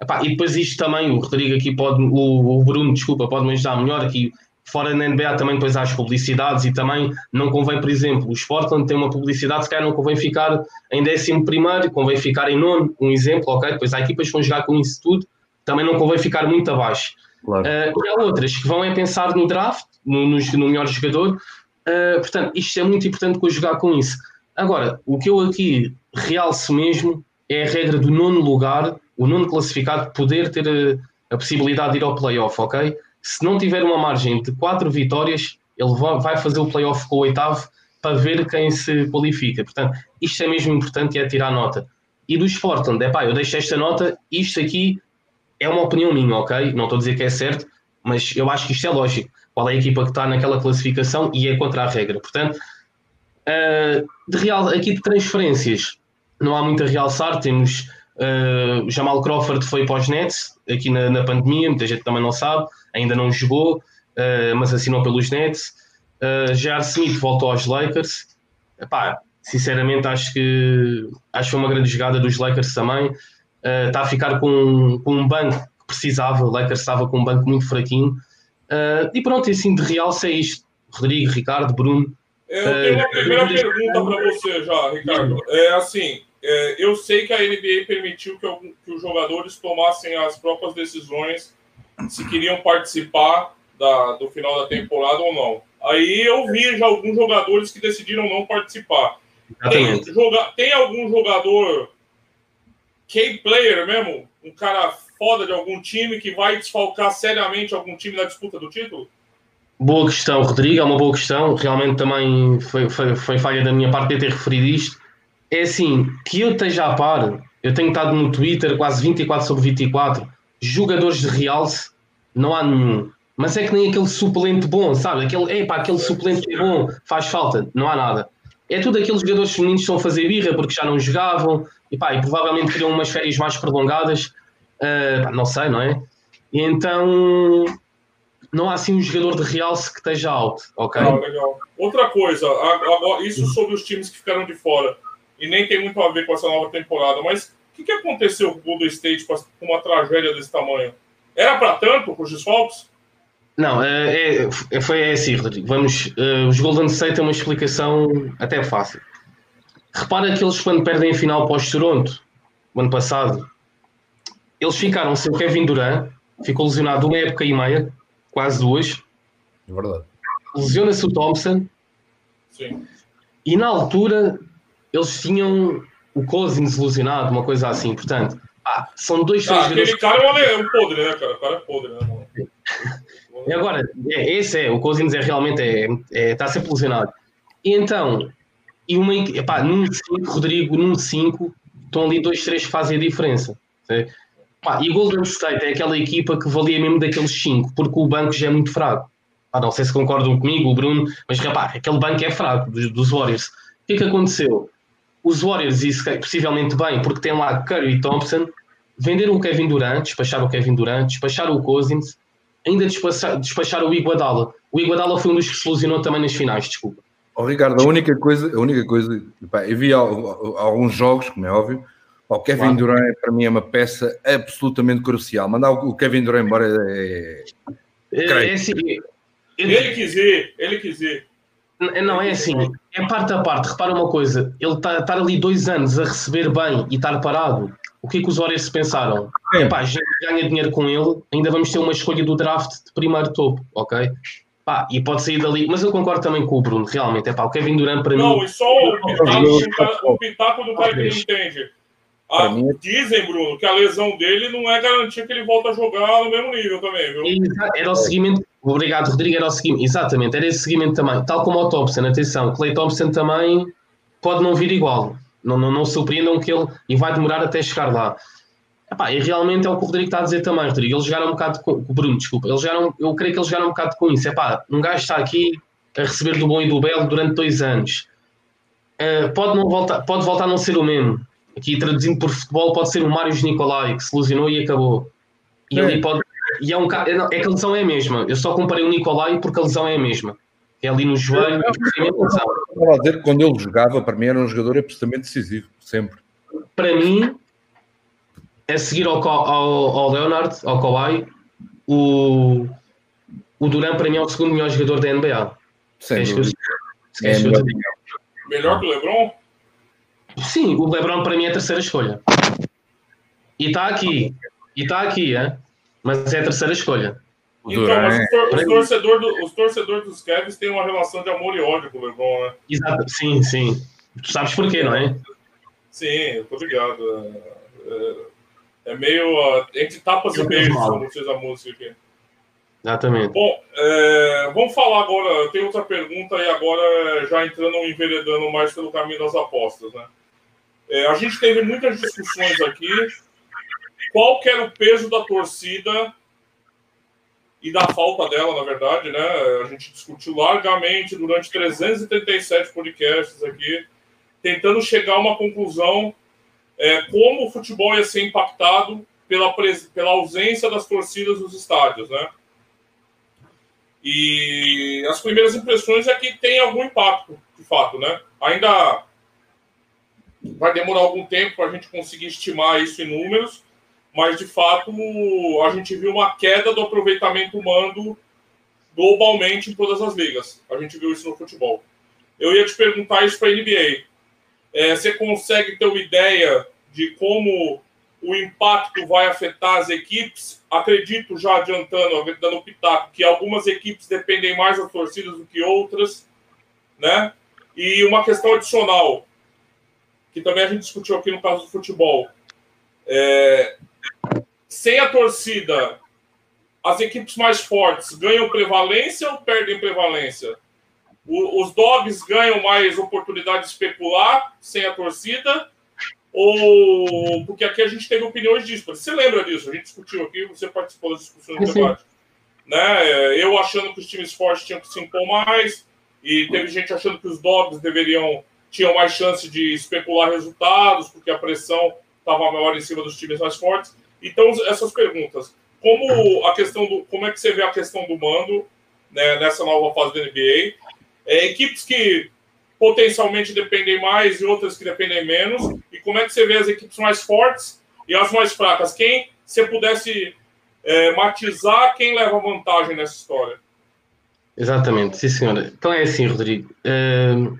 Epá, e depois isto também, o Rodrigo aqui pode, o, o Bruno, desculpa, pode me ajudar melhor aqui fora na NBA também depois há as publicidades e também não convém, por exemplo, o Sportland tem uma publicidade, se calhar não convém ficar em décimo primeiro, convém ficar em nono, um exemplo, ok? Depois há equipas que vão jogar com isso tudo, também não convém ficar muito abaixo. Claro. Uh, e há outras que vão é pensar no draft, no, no, no melhor jogador, uh, portanto, isto é muito importante com jogar com isso. Agora, o que eu aqui realço mesmo é a regra do nono lugar, o nono classificado, poder ter a, a possibilidade de ir ao playoff, ok? se não tiver uma margem de quatro vitórias, ele vai fazer o playoff com o oitavo para ver quem se qualifica. Portanto, isto é mesmo importante e é tirar nota. E do Sportland, é pá, eu deixo esta nota, isto aqui é uma opinião minha, ok? Não estou a dizer que é certo, mas eu acho que isto é lógico. Qual é a equipa que está naquela classificação e é contra a regra. Portanto, uh, de real, aqui de transferências, não há muito a realçar. Temos uh, Jamal Crawford foi para os Nets, aqui na, na pandemia, muita gente também não sabe ainda não jogou, uh, mas assinou pelos Nets. Uh, J.R. Smith voltou aos Lakers. Epá, sinceramente, acho que acho que foi uma grande jogada dos Lakers também. Está a ficar com, com um banco que precisava. O Lakers estava com um banco muito fraquinho. Uh, e pronto, e assim de real é isto. Rodrigo, Ricardo, Bruno. Eu tenho uma primeira pergunta para você já, Ricardo. É assim, é, eu sei que a NBA permitiu que, algum, que os jogadores tomassem as próprias decisões se queriam participar da, do final da temporada ou não. Aí eu vi já alguns jogadores que decidiram não participar. Tem, joga, tem algum jogador key player mesmo, um cara foda de algum time que vai desfalcar seriamente algum time na disputa do título? Boa questão, Rodrigo, é uma boa questão. Realmente também foi, foi, foi falha da minha parte de ter referido isto. É assim, que eu esteja a par, eu tenho estado no Twitter quase 24 sobre 24, jogadores de realce, não há nenhum. Mas é que nem aquele suplente bom, sabe? Aquele, epá, aquele suplente bom, faz falta, não há nada. É tudo aqueles jogadores femininos que estão a fazer birra porque já não jogavam e, pá, e provavelmente queriam umas férias mais prolongadas, uh, não sei, não é? E então não há assim um jogador de realce que esteja alto, ok? Ah, legal. Outra coisa, agora, isso sobre os times que ficaram de fora, e nem tem muito a ver com essa nova temporada, mas o que, que aconteceu com o Golden State com uma tragédia desse tamanho? Era para tanto com os desfalques? Não, é, é, foi é assim, Rodrigo. Vamos, uh, os Golden State têm uma explicação até fácil. Repara que eles, quando perdem a final pós Toronto, o ano passado, eles ficaram sem o Kevin Durant, ficou lesionado uma época e meia, quase duas. É verdade. Lesiona-se o Thompson. Sim. E na altura, eles tinham o Cousins lesionado, uma coisa assim. Portanto, ah, são dois, três ah, Aquele cara é um podre, né, cara? O cara é podre, né, mano? E agora, é, esse é, o Cousins é realmente, é, é, está sempre lesionado. E então, e uma, epá, num 5, Rodrigo, num 5, estão ali dois, três que fazem a diferença. Epá, e o Golden State é aquela equipa que valia mesmo daqueles 5, porque o banco já é muito fraco. Não sei se concordam comigo, o Bruno, mas rapaz, aquele banco é fraco dos, dos Warriors. O que é que aconteceu? Os Warriors, isso possivelmente bem, porque tem lá Curry e Thompson, venderam o Kevin Durant, despacharam o Kevin Durant, despacharam o Cousins, ainda despacharam, despacharam o Iguodala. O Iguodala foi um dos que se ilusionou também nas finais, desculpa. Oh, Ricardo, a única coisa, a única coisa, pá, eu vi alguns jogos, como é óbvio, O Kevin claro. Durant para mim é uma peça absolutamente crucial. Mandar o Kevin Durant embora é. é assim, ele quis ir, ele quis ir. Não, é assim, é parte a parte. Repara uma coisa: ele está tá ali dois anos a receber bem e estar parado. O que é que os Warriors pensaram? É. Epá, já ganha dinheiro com ele, ainda vamos ter uma escolha do draft de primeiro topo, ok? Pá, e pode sair dali, mas eu concordo também com o Bruno, realmente. É pá, o Kevin Durant para não, mim. Não, e só o pitaco, o pitaco do cara que não entende. Ah, é dizem, Bruno, que a lesão dele não é garantia que ele volta a jogar no mesmo nível também, viu? Era o seguimento, obrigado, Rodrigo, era o seguimento, exatamente, era esse seguimento também, tal como o Thompson, atenção, Clay Thompson também pode não vir igual, não, não, não surpreendam que ele, e vai demorar até chegar lá. Epá, e realmente é o que o Rodrigo está a dizer também, Rodrigo, eles jogaram um bocado com, o Bruno, desculpa, eles jogaram, eu creio que eles jogaram um bocado com isso, epá, um gajo está aqui a receber do bom e do belo durante dois anos, uh, pode, não voltar, pode voltar a não ser o mesmo, aqui traduzindo por futebol, pode ser o Mário Nicolai, que se lesionou e acabou. E é. ali pode. E é, um, é, é que a lesão é a mesma. Eu só comparei o Nicolai porque a lesão é a mesma. É ali no joelho. Eu, estava a dizer que quando ele jogava, para mim era um jogador absolutamente decisivo, sempre. Para mim, a seguir ao, ao, ao Leonard, ao Kawhi, o, o Duran para mim é o segundo melhor jogador da NBA. Sem é melhor. melhor que o LeBron? Sim, o LeBron para mim é a terceira escolha. E está aqui. E está aqui, é? mas é a terceira escolha. Então, mas os, tor os, torcedores do, os torcedores dos Cavs têm uma relação de amor e ódio com o LeBron, né? Exato, sim, sim. Tu sabes porquê, não é? Sim, eu tô ligado. É, é meio. Uh, entre tapas e beijos, como diz a música aqui. Exatamente. Bom, é, vamos falar agora. Eu tenho outra pergunta e agora já entrando enveredando mais pelo caminho das apostas, né? É, a gente teve muitas discussões aqui. Qual que era o peso da torcida e da falta dela, na verdade, né? A gente discutiu largamente durante 337 podcasts aqui, tentando chegar a uma conclusão é, como o futebol ia ser impactado pela, pela ausência das torcidas nos estádios, né? E as primeiras impressões é que tem algum impacto, de fato, né? Ainda vai demorar algum tempo para a gente conseguir estimar isso em números, mas de fato a gente viu uma queda do aproveitamento humano globalmente em todas as ligas. A gente viu isso no futebol. Eu ia te perguntar isso para a NBA. É, você consegue ter uma ideia de como o impacto vai afetar as equipes? Acredito, já adiantando, dando pitaco, que algumas equipes dependem mais das torcidas do que outras, né? E uma questão adicional, que também a gente discutiu aqui no caso do futebol. É, sem a torcida, as equipes mais fortes ganham prevalência ou perdem prevalência? O, os dogs ganham mais oportunidade de especular sem a torcida? Ou porque aqui a gente teve opiniões disso. Você lembra disso? A gente discutiu aqui, você participou das discussões do debate. Né? Eu achando que os times fortes tinham que se impor mais, e teve gente achando que os dogs deveriam tinham mais chance de especular resultados, porque a pressão estava maior em cima dos times mais fortes. Então, essas perguntas. Como a questão do. Como é que você vê a questão do mando né, nessa nova fase da NBA? É, equipes que potencialmente dependem mais e outras que dependem menos. E como é que você vê as equipes mais fortes e as mais fracas? Quem, se pudesse é, matizar, quem leva vantagem nessa história? Exatamente, sim senhora. Então é assim, Rodrigo. Uh,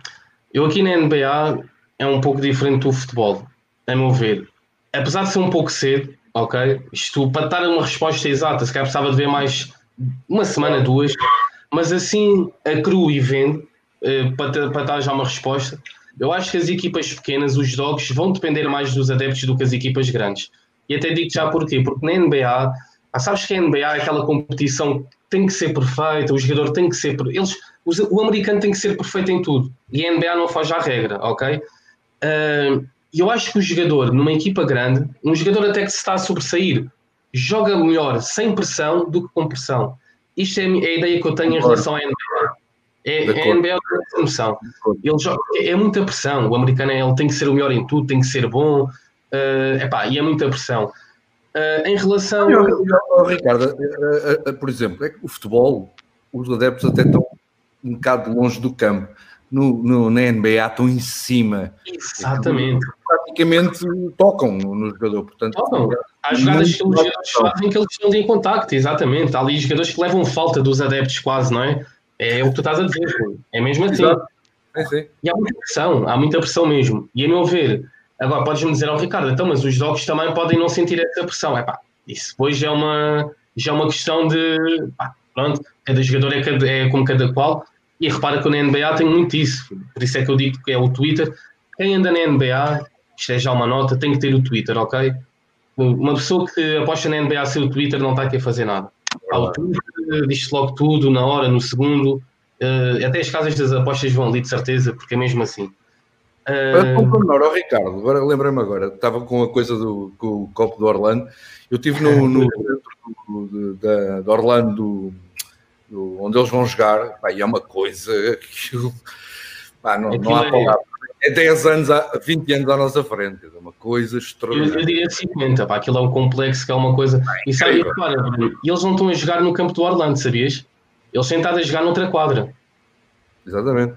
eu aqui na NBA é um pouco diferente do futebol, a meu ver. Apesar de ser um pouco cedo, ok? Isto para dar uma resposta exata, se calhar precisava de ver mais uma semana, duas, mas assim a cru e vendo, uh, para, para dar já uma resposta, eu acho que as equipas pequenas, os dogs, vão depender mais dos adeptos do que as equipas grandes. E até digo já porquê, porque na NBA, sabes que a NBA é aquela competição que tem que ser perfeita, o jogador tem que ser. Eles o americano tem que ser perfeito em tudo e a NBA não foge à regra, ok? Uh, eu acho que o jogador, numa equipa grande, um jogador até que se está a sobressair, joga melhor sem pressão do que com pressão. Isto é a ideia que eu tenho em relação à NBA. É, é a NBA tem essa noção. Ele joga, é, é muita pressão. O americano ele tem que ser o melhor em tudo, tem que ser bom. Uh, epá, e é muita pressão. Uh, em relação. Eu, eu, eu, Ricardo, por exemplo, é que o futebol, os adeptos até estão um bocado longe do campo. no, no, na NBA estão em cima. Exatamente. Praticamente tocam no jogador. Portanto, tocam. Há jogadas que os jogadores fazem que eles estão em contacto, exatamente. Há ali jogadores que levam falta dos adeptos quase, não é? É o que tu estás a dizer, é mesmo assim. É. E há muita pressão, há muita pressão mesmo. E a meu ver, agora podes-me dizer ao Ricardo, então, mas os jogos também podem não sentir essa pressão. É pá, isso depois já é uma, já é uma questão de pá, pronto, cada jogador é, cada, é como cada qual. E repara que na NBA tem muito isso. Por isso é que eu digo que é o Twitter. Quem anda na NBA, isto é já uma nota, tem que ter o Twitter, ok? Uma pessoa que aposta na NBA sem o Twitter não está aqui a fazer nada. Há o Twitter, diz logo tudo, na hora, no segundo. Uh, até as casas das apostas vão ali, de certeza, porque é mesmo assim. Uh... Para Ricardo, agora lembrei-me agora, estava com a coisa do com o copo do Orlando. Eu estive no, no centro de, de, Orlando, do, onde eles vão jogar, pá, e é uma coisa que pá, não, não há é- palavras. É 10 anos, 20 anos à nossa frente, é uma coisa extraordinária. Eu, eu diria 50, pá, aquilo é um complexo que é uma coisa. e sabe, repara, e eles não estão a jogar no campo do Orlando, sabias? Eles sentados a jogar noutra quadra. Exatamente.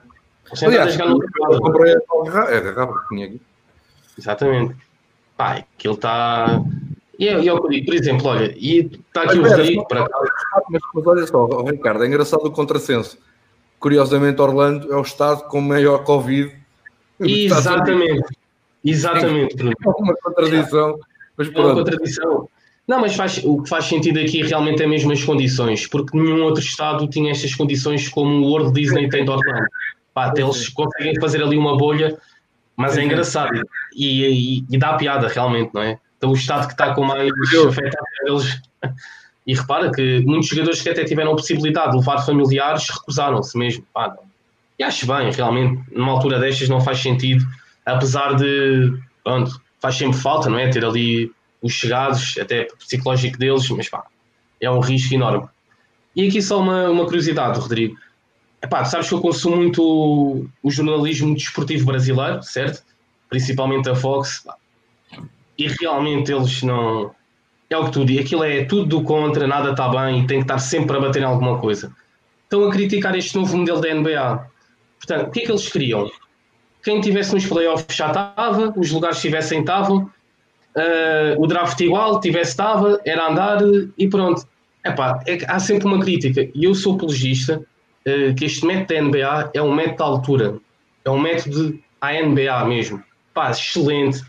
Eles sentados a jogar noutra quadra. comprei a garrafa que tinha aqui. Exatamente. Pá, aquilo está. E é, é o que eu digo, por exemplo, olha, e está aqui mas, o Rodrigo para cá. Mas, mas olha só, Ricardo, é engraçado o contrassenso. Curiosamente, Orlando é o estado com maior Covid. Exatamente. Exatamente. É uma contradição. Mas é uma contradição. Não, mas faz, o que faz sentido aqui realmente é mesmo as condições, porque nenhum outro estado tinha estas condições como o World Disney tem de Orlando. Pá, até eles conseguem fazer ali uma bolha, mas é engraçado e, e, e dá piada realmente, não é? Então, o estado que está com mais afetado eles. E repara que muitos jogadores que até tiveram a possibilidade de levar familiares recusaram-se mesmo. Pá, e acho bem, realmente, numa altura destas não faz sentido, apesar de. Pronto, faz sempre falta, não é? Ter ali os chegados, até psicológico deles, mas pá, é um risco enorme. E aqui só uma, uma curiosidade, Rodrigo. Epá, sabes que eu consumo muito o, o jornalismo desportivo brasileiro, certo? Principalmente a Fox. E realmente eles não. É o que tu dizes, aquilo é tudo do contra, nada está bem, tem que estar sempre a bater em alguma coisa. Estão a criticar este novo modelo da NBA. Portanto, o que é que eles queriam? Quem tivesse nos playoffs já estava, os lugares estivessem estavam, uh, o draft igual, tivesse estava, era andar e pronto. Epá, é, há sempre uma crítica. E eu sou apologista uh, que este método da NBA é um método de altura, é um método a NBA mesmo. Pá, excelente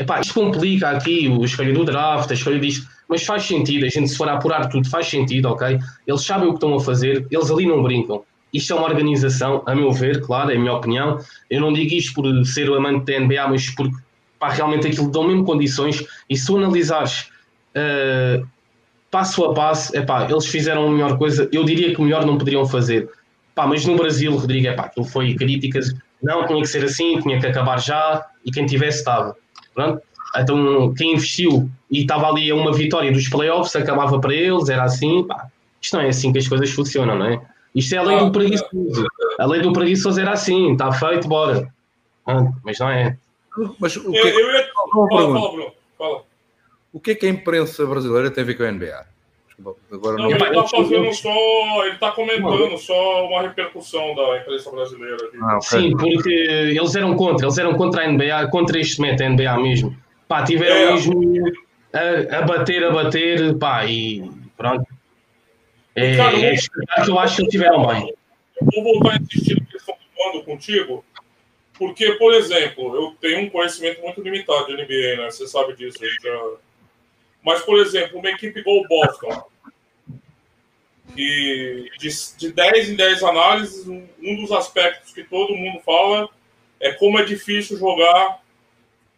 Epá, isto complica aqui a escolha do draft, a escolha disto, mas faz sentido, a gente se for apurar tudo, faz sentido, ok? Eles sabem o que estão a fazer, eles ali não brincam. Isto é uma organização, a meu ver, claro, é a minha opinião. Eu não digo isto por ser o amante da NBA, mas porque pá, realmente aquilo dão mesmo condições. E se analisares uh, passo a passo, epá, eles fizeram a melhor coisa, eu diria que melhor não poderiam fazer. Pá, mas no Brasil, Rodrigo, epá, aquilo foi críticas, não, tinha que ser assim, tinha que acabar já, e quem tivesse estava. Pronto. Então, quem investiu e estava ali a uma vitória dos playoffs, acabava para eles, era assim. Pá. Isto não é assim que as coisas funcionam, não é? Isto é a lei do preguiçoso. A lei do preguiçoso era assim, está feito, bora. mas não é. Mas o que, eu, eu ia... fala, fala, Bruno. Fala. O que é que a imprensa brasileira tem a ver com a NBA? Agora não, não ele está fazendo só, ele está comentando só uma repercussão da imprensa brasileira. Ah, okay. Sim, porque eles eram contra, eles eram contra a NBA, contra este método, a NBA mesmo. Pá, tiveram é. mesmo a, a, bater, a bater, pá, e pronto. É, Cara, é, é que eu acho que eles tiveram bem. Eu vou voltar a insistir na questão do quando contigo, porque, por exemplo, eu tenho um conhecimento muito limitado de NBA, né? Você sabe disso, já... Mas, por exemplo, uma equipe igual o Boston, que de, de 10 em 10 análises, um, um dos aspectos que todo mundo fala é como é difícil jogar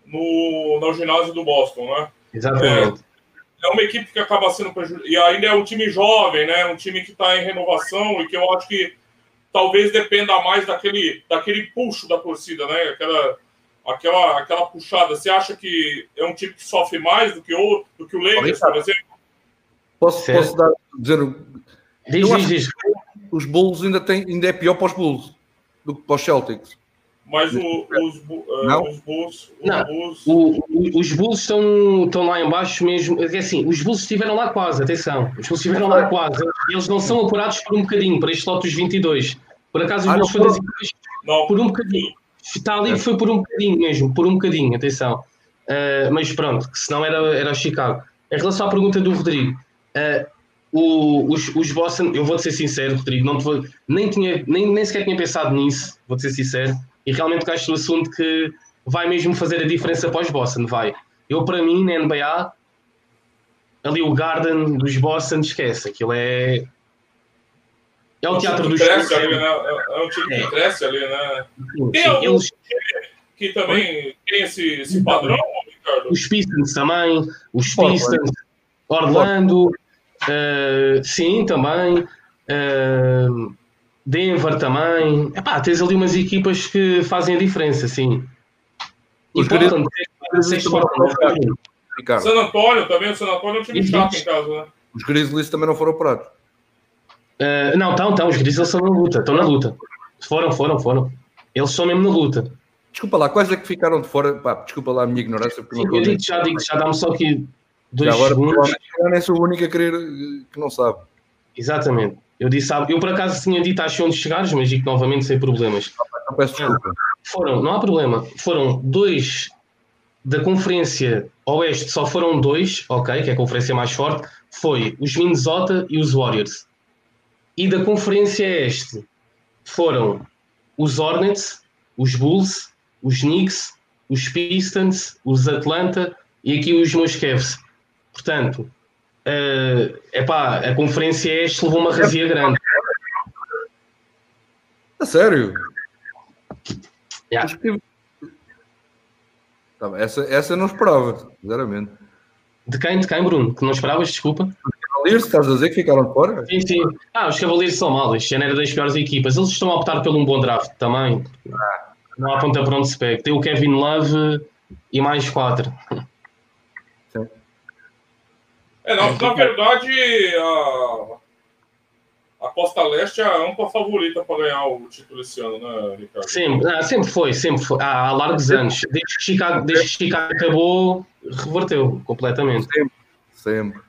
no, no ginásio do Boston, né? Exatamente. É, é uma equipe que acaba sendo prejudicada. E ainda é um time jovem, né? Um time que está em renovação e que eu acho que talvez dependa mais daquele, daquele puxo da torcida, né? Aquela, aquela, aquela puxada. Você acha que é um time que sofre mais do que o, do que o Lakers, por exemplo? Posso, posso dar, dizer Diz, diz, diz. Os Bulls ainda, tem, ainda é pior para os Bulls do que para os Celtics. Mas o, os, uh, não? os Bulls. Os, não, Bulls... O, os Bulls estão, estão lá embaixo mesmo. É assim, os Bulls estiveram lá quase, atenção. Os Bulls estiveram lá quase. Eles não são apurados por um bocadinho, para este lote dos 22. Por acaso, os ah, Bulls foram das equipas Não, Por um bocadinho. Está ali, foi por um bocadinho mesmo, por um bocadinho, atenção. Uh, mas pronto, que senão era, era Chicago. Em relação à pergunta do Rodrigo, uh, o, os, os Boston, eu vou-te ser sincero, Rodrigo, não te vou, nem, tinha, nem, nem sequer tinha pensado nisso, vou-te ser sincero, e realmente acho o assunto que vai mesmo fazer a diferença para os Boston, vai. Eu, para mim, na NBA, ali o Garden dos Boston, esquece, aquilo é. É o um teatro dos que cresce ali, né? É um time que É. cresce ali, né? Tem Sim, algum eles- que também tem esse, esse padrão, Ricardo? os Pistons também, os. Pistons, Orlando, eh, sim, também, eh, Denver também. Epá, tens ali umas equipas que fazem a diferença, sim. E Os Portland, Grizzlies seis também Portland, não foram não Ricardo, San Antônio também, o San Antônio é um time chato Beach. em casa, né? os Grizzlies também não foram operados. Eh, não, estão, estão, os Grizzlies estão na luta, estão na luta. Foram, foram, foram. Eles estão mesmo na luta. Desculpa lá, quais é que ficaram de fora? Pá, desculpa lá a minha ignorância, porque Sim, não eu digo já, digo já, dá-me só aqui dois agora, segundos. sou o único a querer eh, que não sabe. Exatamente. Eu disse, sabe, eu por acaso tinha dito às onde chegares, mas digo novamente sem problemas. Não peço desculpa. Foram, não há problema, foram dois da Conferência Oeste, só foram dois, ok, que é a conferência mais forte, foi os Minnesota e os Warriors. E da Conferência Este foram os Hornets, os Bulls, os Knicks, os Pistons, os Atlanta e aqui os meus Cavs. Portanto, é epá, a Conferência Este levou uma razia grande. A sério? Yeah. Tá essa, essa eu não esperava, sinceramente. De quem, de quem, Bruno? Que não esperavas, desculpa. Cavaliers, estás a dizer que ficaram fora? Sim, sim. Ah, os Cavaleiros são mal. Este ano era das piores equipas. Eles estão a optar por um bom draft também. Não há ponta para onde se pega. Tem o Kevin Love e mais quatro. É, na, na verdade, a, a Costa Leste é a ampla favorita para ganhar o título esse ano, né, Ricardo? Sempre, ah, sempre foi, sempre foi. Ah, há largos anos. Desde que Chicago, desde que Chicago acabou, reverteu completamente. Sempre.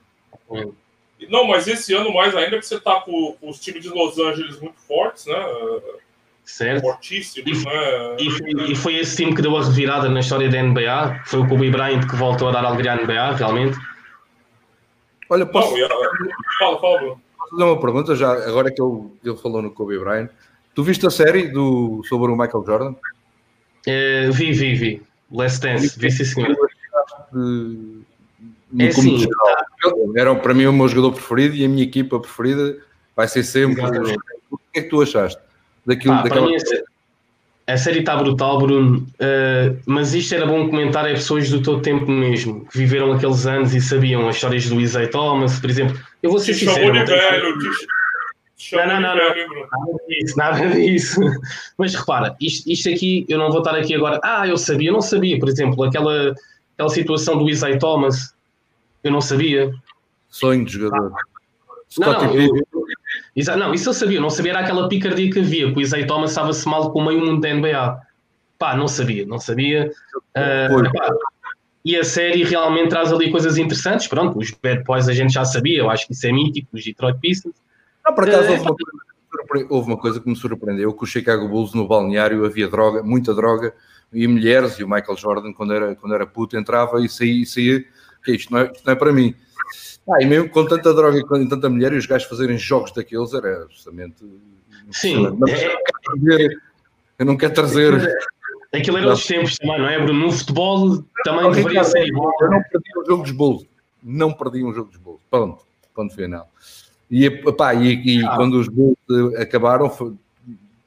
Não, mas esse ano mais ainda que você tá com, com os times de Los Angeles muito fortes, né? Certo? Fortíssimos, né? E foi, e foi esse time que deu a revirada na história da NBA. Foi o Kobe Bryant que voltou a dar alegria à NBA, realmente. Olha, posso Não, fala, fala, Bruno. fazer uma pergunta já, agora que ele, ele falou no Kobe Bryant. Tu viste a série do, sobre o Michael Jordan? Eh, vi, vi, vi. Last Dance, vi sim, senhor. De- no É como assim, geral. Era para mim o meu jogador preferido e a minha equipa preferida vai ser sempre. Exatamente. O que é que tu achaste daquilo? Para daquela... mim, a sé- a série está brutal, Bruno. eh, mas isto era bom comentar a pessoas do todo tempo mesmo, que viveram aqueles anos e sabiam as histórias do Isaiah Thomas, por exemplo. Eu vou ser Te sincero. chamou de não tenho- velho, te, Não, não, não, velho? Nada disso, nada disso. Mas repara, isto, isto aqui, eu não vou estar aqui agora. Ah, eu sabia, eu não sabia. Por exemplo, aquela, aquela situação do Isaiah Thomas, eu não sabia. Sonho de jogador. Não, não, eu- Exa- não, isso eu sabia, não sabia, era aquela picardia que havia, que o Isaiah Thomas estava-se mal com o meio mundo da NBA. Pá, não sabia, não sabia. Ah, Pois. pá, e a série realmente traz ali coisas interessantes. Pronto, os Bad Boys a gente já sabia, eu acho que isso é mítico, os Detroit Pistons. Não, por acaso houve uma, coisa que me surpre- houve uma coisa que me surpreendeu, que o Chicago Bulls no balneário havia droga, muita droga, e mulheres, e o Michael Jordan, quando era, quando era puto, entrava e saía, e saía isto não, é, isto não é para mim. Ah, e mesmo com tanta droga e com tanta mulher, e os gajos fazerem jogos daqueles, era justamente... Sim, Mas é- eu não quero trazer- eu não quero trazer... Aquilo era outros tempos também, não é, Bruno? No futebol também Não, deveria Ricardo, ser. Eu não perdi um jogo dos Bulls. Não perdi um jogo dos Bulls. Ponto. Ponto final. E, epá, e, e Ah. quando os Bulls eh, acabaram, foi-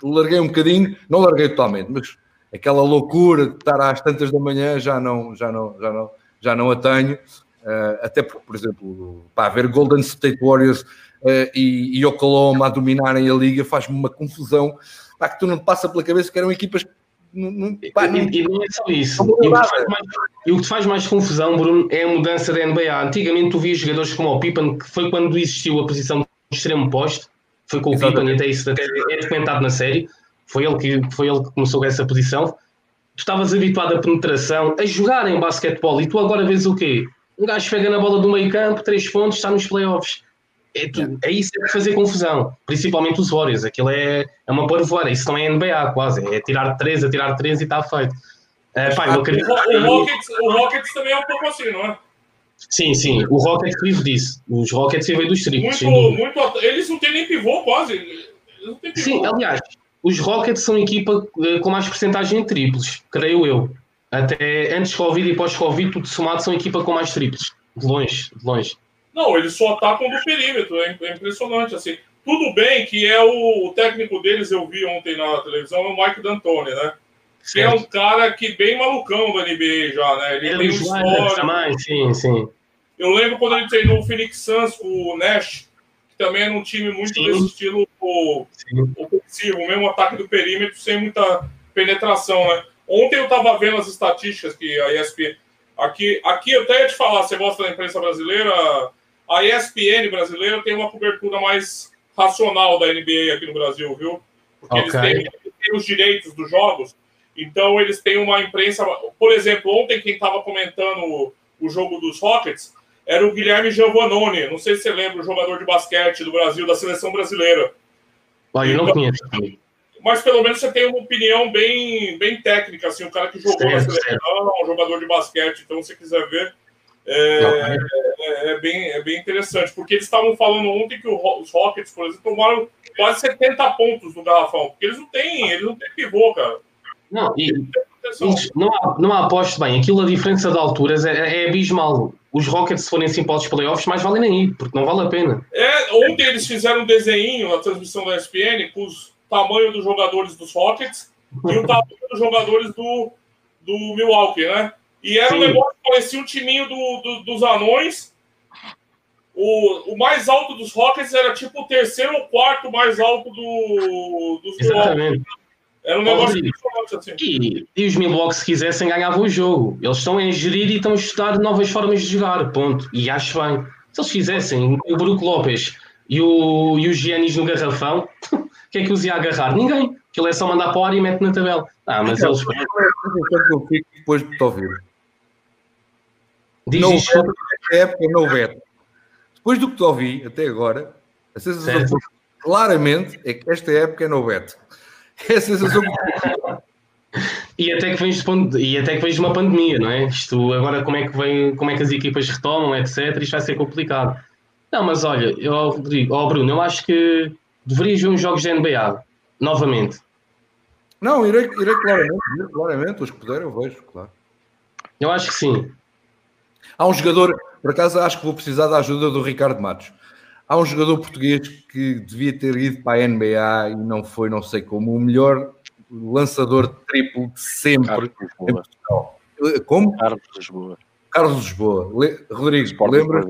larguei um bocadinho, não larguei totalmente, mas aquela loucura de estar às tantas da manhã já não, já não, já não, já não a tenho. Eh, até porque, por exemplo, pá, ver Golden State Warriors eh, e, e Oklahoma a dominarem a liga faz-me uma confusão pá, que tu não te passa pela cabeça que eram equipas não, não, pá, não- E, não é só isso. E o, que te faz mais, e o que te faz mais confusão, Bruno, é a mudança da NBA. Antigamente tu vias jogadores como o Pippen, que foi quando existiu a posição de extremo poste, foi com o. Pippen, e até isso até é documentado na série. Foi ele, que, foi ele que começou com essa posição. Tu estavas habituado à penetração, a jogar em basquetebol, e tu agora vês o quê? Um gajo pega na bola do meio campo, três pontos, está nos playoffs. É, tu, é isso que fazer confusão, principalmente os Warriors. Aquilo é, é uma barvoeira, isso não é NBA quase, é tirar 3, a tirar 3 e está feito. Uh, pá, eu acredito... o, Rockets, o Rockets também é um pouco assim, não é? Sim, sim, o Rockets vive disso. Os Rockets vivem dos muito, eles não têm nem pivô quase. Pivô. Sim, aliás, os Rockets são equipa eh, com mais porcentagem de triplos, creio eu. Até antes de Covid e pós-Covid, tudo somado, são equipa com mais triplos. De longe, de longe. Não, eles só atacam do perímetro, é, é impressionante. Assim. Tudo bem que é o, o, técnico deles, eu vi ontem na televisão, é o Mike D'Antoni, né? Que é um cara que bem malucão da NBA já, né? Ele, ele tem um histórico. Também, sim, sim. Eu lembro quando ele treinou o Phoenix Suns com o Nash, que também era um time muito sim. desse estilo ofensivo, mesmo ataque do perímetro, sem muita penetração, né? Ontem eu estava vendo as estatísticas que a ESPN. Aqui, aqui eu até ia te falar, você gosta da imprensa brasileira? A ESPN brasileira tem uma cobertura mais racional da NBA aqui no Brasil, viu? Porque okay. eles, têm, têm os direitos dos jogos, então eles têm uma imprensa. Por exemplo, ontem quem estava comentando o, jogo dos Rockets era o Guilherme Giovannone. Não sei se você lembra, o jogador de basquete do Brasil, da seleção brasileira. Eu então, não conheço mas pelo menos você tem uma opinião bem, bem técnica, assim, um cara que jogou na seleção, um jogador de basquete, então se quiser ver, é, é, é, bem, é bem interessante, porque eles estavam falando ontem que os Rockets, por exemplo, tomaram quase 70 pontos no garrafão, porque eles não têm, eles não têm pivô, cara. Não, e, não, não aposto bem, aquilo a diferença de alturas é, é abismal. Os Rockets, se forem assim para os playoffs, mais valem nem ir, porque não vale a pena. É, ontem eles fizeram um desenho na transmissão da ESPN com os tamanho dos jogadores dos Rockets e o tamanho dos jogadores do, do Milwaukee, né? E era Sim. um negócio que parecia um timinho do, do, dos anões. O, o mais alto dos Rockets era tipo o terceiro ou quarto mais alto do, dos Milwaukee. Era um negócio assim. E, e os Milwaukee, se quisessem, ganhavam o jogo. Eles estão a gerir e estão a estudar novas formas de jogar, ponto. E acho bem. Se eles fizessem o Brook Lopes e o, e o Giannis no garrafão, que é que os ia agarrar? Ninguém. Aquilo é só mandar para a área e mete na tabela. Ah, mas eles. Fico depois de te ouvir. Diz não isso. época não veto. Depois do que te ouvi até agora, a sensação que, claramente é que esta época é no veto. É a sensação que... E até que vens de, e até que vens de uma pandemia, não é? Isto agora como é que vem, como é que as equipas retomam, etc. Isto vai ser complicado. Não, mas olha, eu, Rodrigo, oh Bruno, eu acho que deverias ver uns jogos de NBA novamente. Não, irei, irei claramente, irei claramente, os que puderem eu vejo, claro. Eu acho que sim. Há um jogador, por acaso acho que vou precisar da ajuda do Ricardo Matos. Há um jogador português que devia ter ido para a NBA e não foi, não sei como, o melhor lançador de triplo de sempre. Como? Carlos Lisboa. Carlos Lisboa. Le... Rodrigo, lembra?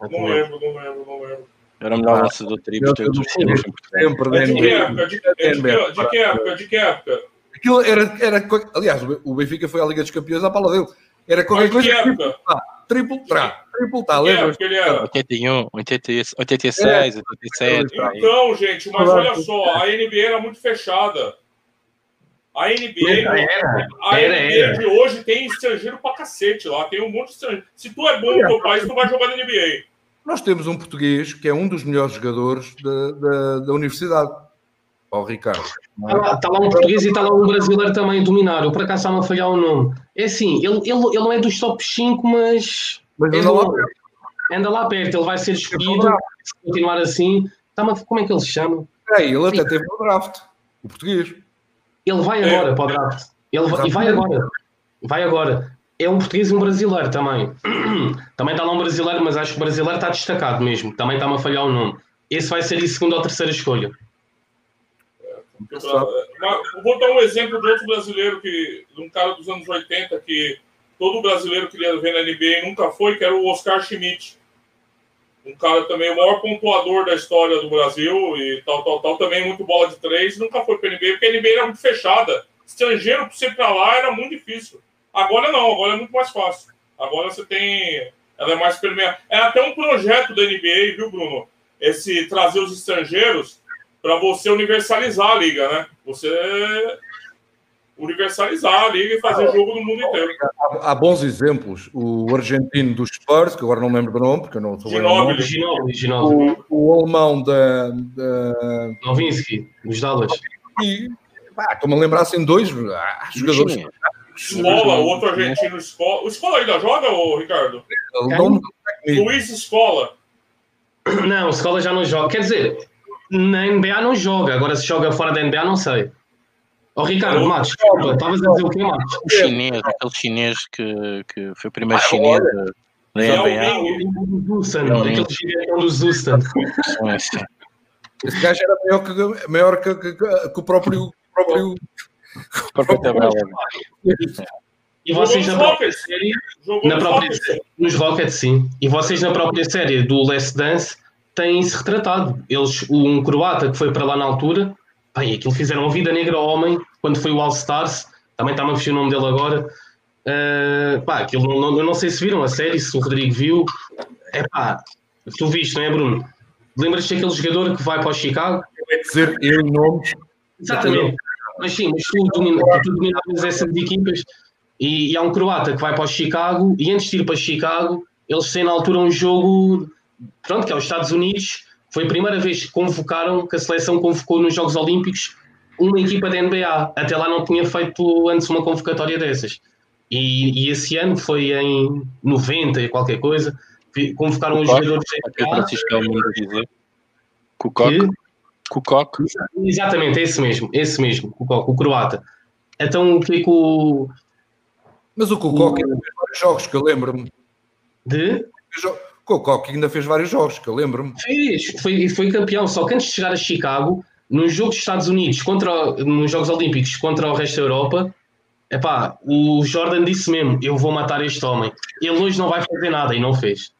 Não lembro, não lembro, não lembro. Era o melhor lançador de triplos de todos os tempos. De que época? De que época? De que época? Aquilo era, era. Aliás, o Benfica foi à Liga dos Campeões à pala dele. Era qualquer coisa. Que época? Triplo trá, triplo tá, lembra? 81, 86, 87. Então, gente, mas olha só, a NBA era muito fechada. A NBA, era, a era, NBA era. de hoje tem estrangeiro pra cacete lá, tem um monte de estrangeiro. Se tu é bom no teu país, tu vai jogar na NBA. Nós temos um português que é um dos melhores jogadores da, da, da universidade. Ó, oh, Ricardo. Está lá, tá lá, um português e está lá um brasileiro também a dominar. Eu por acaso estava a falhar o nome. É assim, ele, ele, ele não é dos top 5, mas. Mas anda lá perto. Anda lá perto, ele vai ser escolhido. Se continuar assim. Tá, como é que ele se chama? É, ele até teve no draft. O português. Ele vai agora é. para o draft. Ele vai, e vai agora. Vai agora é um português e um brasileiro também. também está lá um brasileiro, mas acho que o brasileiro está destacado mesmo. Também está-me a falhar o nome. Esse vai ser a segunda ou terceira escolha. vou dar um exemplo de outro brasileiro, que, de um cara dos anos 80, que todo brasileiro queria ver na NBA e nunca foi, que era o Oscar Schmidt. Um cara também, o maior pontuador da história do Brasil e tal, tal, tal. Também muito bola de três, nunca foi para NBA, porque a NBA era muito fechada. Estrangeiro, para você ir para lá, era muito difícil. Agora não, agora é muito mais fácil. Agora você tem. Ela é mais permeável. É até um projeto da NBA, viu, Bruno? Esse trazer os estrangeiros para você universalizar a liga, né? Você. Universalizar a liga e fazer jogo no mundo inteiro. Há, há bons exemplos. O argentino dos Spurs, que agora não lembro do nome, porque eu não sou bem o nome. O, o alemão da. da... Novinsky, dos Dallas. E, pá, Estou-me a lembrar assim dois ah, jogadores. Escola, o outro argentino Escola. O Escola ainda joga, ô, Ricardo? O nome Luiz Escola. Não, o Escola já não joga. Quer dizer, na NBA não joga. Agora se joga fora da NBA, não sei. Ó Ricardo, Matos, desculpa, estavas a dizer o quê, Matos? O chinês, aquele chinês que, que foi o primeiro Ah, chinês da o NBA. Do Zustan, aquele gigantão do Zustan. Não é assim. Esse gajo era maior que, maior que, que- que o próprio. próprio Própria tabela. E vocês na própria Rockets. série, na nos própria nos Rockets, sim. E vocês na própria série do Last Dance têm-se retratado. Eles, um croata que foi para lá na altura, bem, aquilo fizeram a vida negra ao homem quando foi o All Stars, também está-me a fugir o nome dele agora. Ah, pá, aquilo não, não, eu não sei se viram a série, se o Rodrigo viu. É pá, tu viste, não é, Bruno? Lembras-te daquele jogador que vai para o Chicago? dizer eu nomes. Exatamente. Mas sim, mas tu, domina, tu dominavas essas equipas e, e há um croata que vai para o Chicago e antes de ir para Chicago, eles têm na altura um jogo, pronto, que é os Estados Unidos. Foi a primeira vez que convocaram, que a seleção convocou nos Jogos Olímpicos uma equipa da NBA. Até lá não tinha feito antes uma convocatória dessas. E, e esse ano foi em 90 e qualquer coisa, convocaram os jogadores da NBA. Francisco é o mundo dizer. Kukoc. Kukoc. Exatamente, esse mesmo, esse mesmo, o, o croata. Então o que é que o. Mas o Kukoc ainda fez vários jogos, que eu lembro-me. De? O Kukoc ainda fez vários jogos, que eu lembro-me. Fez, foi, foi campeão. Só que antes de chegar a Chicago, nos Jogos dos Estados Unidos, contra, nos Jogos Olímpicos contra o resto da Europa, epá, o Jordan disse mesmo: Eu vou matar este homem. Ele hoje não vai fazer nada e não fez.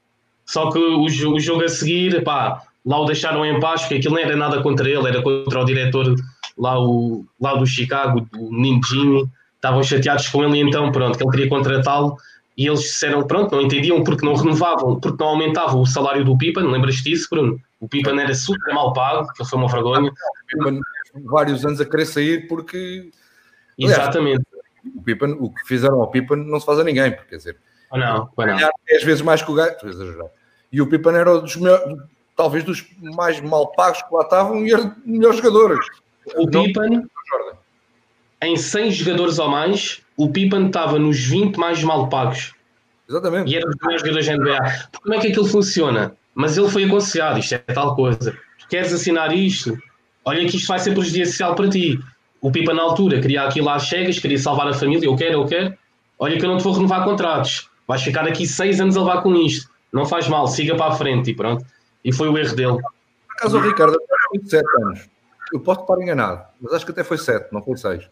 Só que o, o jogo a seguir, epá, lá o deixaram em paz, porque aquilo não era nada contra ele, era contra o diretor lá, o, lá do Chicago, o menino Jimmy. Estavam chateados com ele então, pronto, que ele queria contratá-lo. E eles disseram, pronto, não entendiam porque não renovavam, porque não aumentavam o salário do Pippen, lembras disso, Bruno? O Pippen era super mal pago, que foi uma vergonha. Pippen, vários anos a querer sair porque Aliás, Exatamente. o, Pippen, o que fizeram ao Pippen não se faz a ninguém, porque quer dizer, Ou não, ou não. ganhar 10 vezes mais que o gajo. E o Pippen era dos melhores, talvez dos mais mal pagos que lá estavam e era dos melhores jogadores. O Não- Jordan. Em 100 jogadores ou mais, o Pippen estava nos 20 mais mal pagos. Exatamente. E era dos melhores jogadores da NBA. Como é que aquilo funciona? Mas ele foi aconselhado, isto é tal coisa. Queres assinar isto? Olha que isto vai ser prejudicial para ti. O Pipa na altura queria aquilo às cegas, queria salvar a família, eu quero, eu quero. Olha que eu não te vou renovar contratos. Vais ficar aqui seis anos a levar com isto. Não faz mal, siga para a frente e pronto. E foi o erro dele. Por acaso, o Ricardo tem 27 anos. Eu posso estar enganado, mas acho que até foi 7, não foi 6.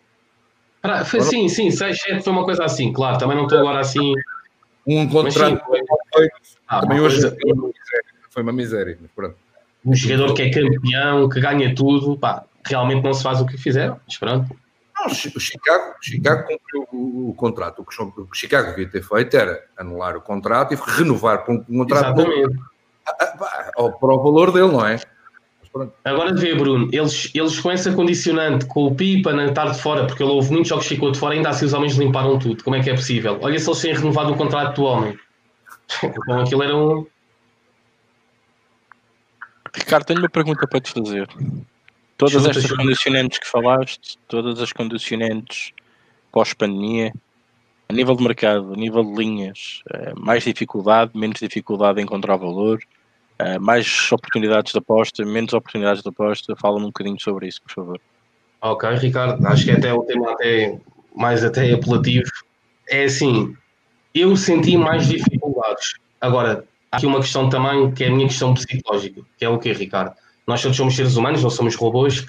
Pra- Foi, sim, sim, 6, 7 foi uma coisa assim, claro. Também não estou agora assim. Um Mas sim, contrato foi, ah, também hoje coisa- foi uma miséria. Mas pronto. um jogador que é campeão, que ganha tudo, pá, realmente não se faz o que fizeram, mas pronto. Não, o Chi- o Chicago, o Chicago cumpriu o, o contrato. O que, o que Chicago devia ter feito era anular o contrato e renovar para um contrato ao- para o valor dele, não é? Pronto. Agora vê, Bruno, eles, eles com essa condicionante, com o Pipa na estar de fora, porque ele houve muitos jogos que ficou de fora, ainda assim os homens limparam tudo. Como é que é possível? Olha se eles têm renovado o contrato do homem. Então aquilo era um. Ricardo, tenho uma pergunta para te fazer. Todas Chuta, estas chuta. condicionantes que falaste, todas as condicionantes pós-pandemia, a nível de mercado, a nível de linhas, eh, mais dificuldade, menos dificuldade em encontrar valor, eh, mais oportunidades de aposta, menos oportunidades de aposta. Fala-me um bocadinho sobre isso, por favor. Ok, Ricardo, acho que é até o tema até mais até apelativo. É assim, eu senti mais dificuldades. Agora, há aqui uma questão também que é a minha questão psicológica, que é o quê, Ricardo? Nós todos somos seres humanos, não somos robôs.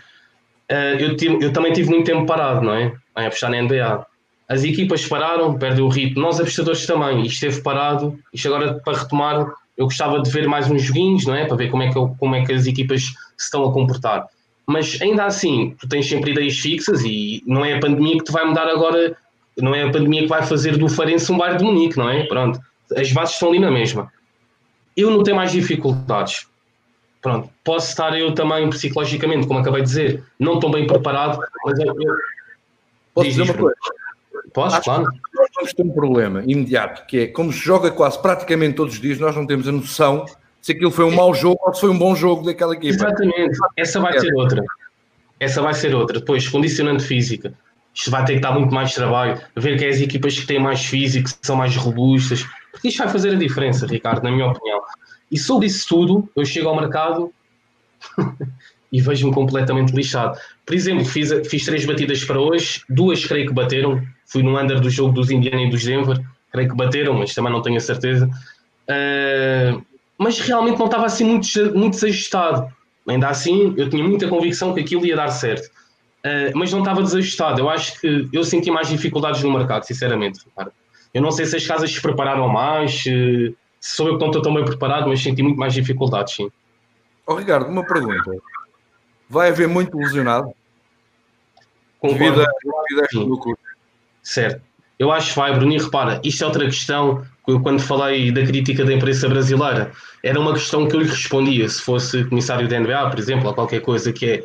Eh, eu, eu também tive muito tempo parado, não é? Em apostar na NBA. As equipas pararam, perdem o ritmo. Nós, apostadores, também. Isto esteve parado. Isto agora, para retomar, eu gostava de ver mais uns joguinhos, não é? Para ver como é que, como é que as equipas se estão a comportar. Mas ainda assim, tu tens sempre ideias fixas e não é a pandemia que te vai mudar agora, não é a pandemia que vai fazer do Farense um bairro de Munique, não é? Pronto, as bases estão ali na mesma. Eu não tenho mais dificuldades. Pronto, posso estar eu também psicologicamente, como acabei de dizer, não tão bem preparado, mas eu, eu- Posso Diz, dizer uma coisa? Podes, Acho claro. Vamos ter um problema imediato, que é como se joga quase praticamente todos os dias, nós não temos a noção se aquilo foi um mau jogo ou se foi um bom jogo daquela equipa. Exatamente. Essa vai ser outra. Essa vai ser outra. Depois, condicionante física. Isto vai ter que dar muito mais trabalho. Ver que é as equipas que têm mais físico, que são mais robustas. Porque isto vai fazer a diferença, Ricardo, na minha opinião. E sobre isso tudo, eu chego ao mercado e vejo-me completamente lixado. Por exemplo, fiz, fiz três batidas para hoje, duas creio que bateram. Fui no under do jogo dos Indiana e dos Denver, creio que bateram, mas também não tenho a certeza. Uh, mas realmente não estava assim muito, muito desajustado. Ainda assim, eu tinha muita convicção que aquilo ia dar certo. Uh, mas não estava desajustado. Eu acho que eu senti mais dificuldades no mercado, sinceramente. Eu não sei se as casas se prepararam mais, se sou eu que não estou tão bem preparado, mas senti muito mais dificuldades, sim. Oh, Ricardo, uma pergunta. Vai haver muito lesionado? Concordo. Devido a. Certo. Eu acho que vai, Bruno, e repara, isto é outra questão, eu, quando falei da crítica da imprensa brasileira, era uma questão que eu lhe respondia, se fosse comissário da NBA, por exemplo, ou qualquer coisa, que é,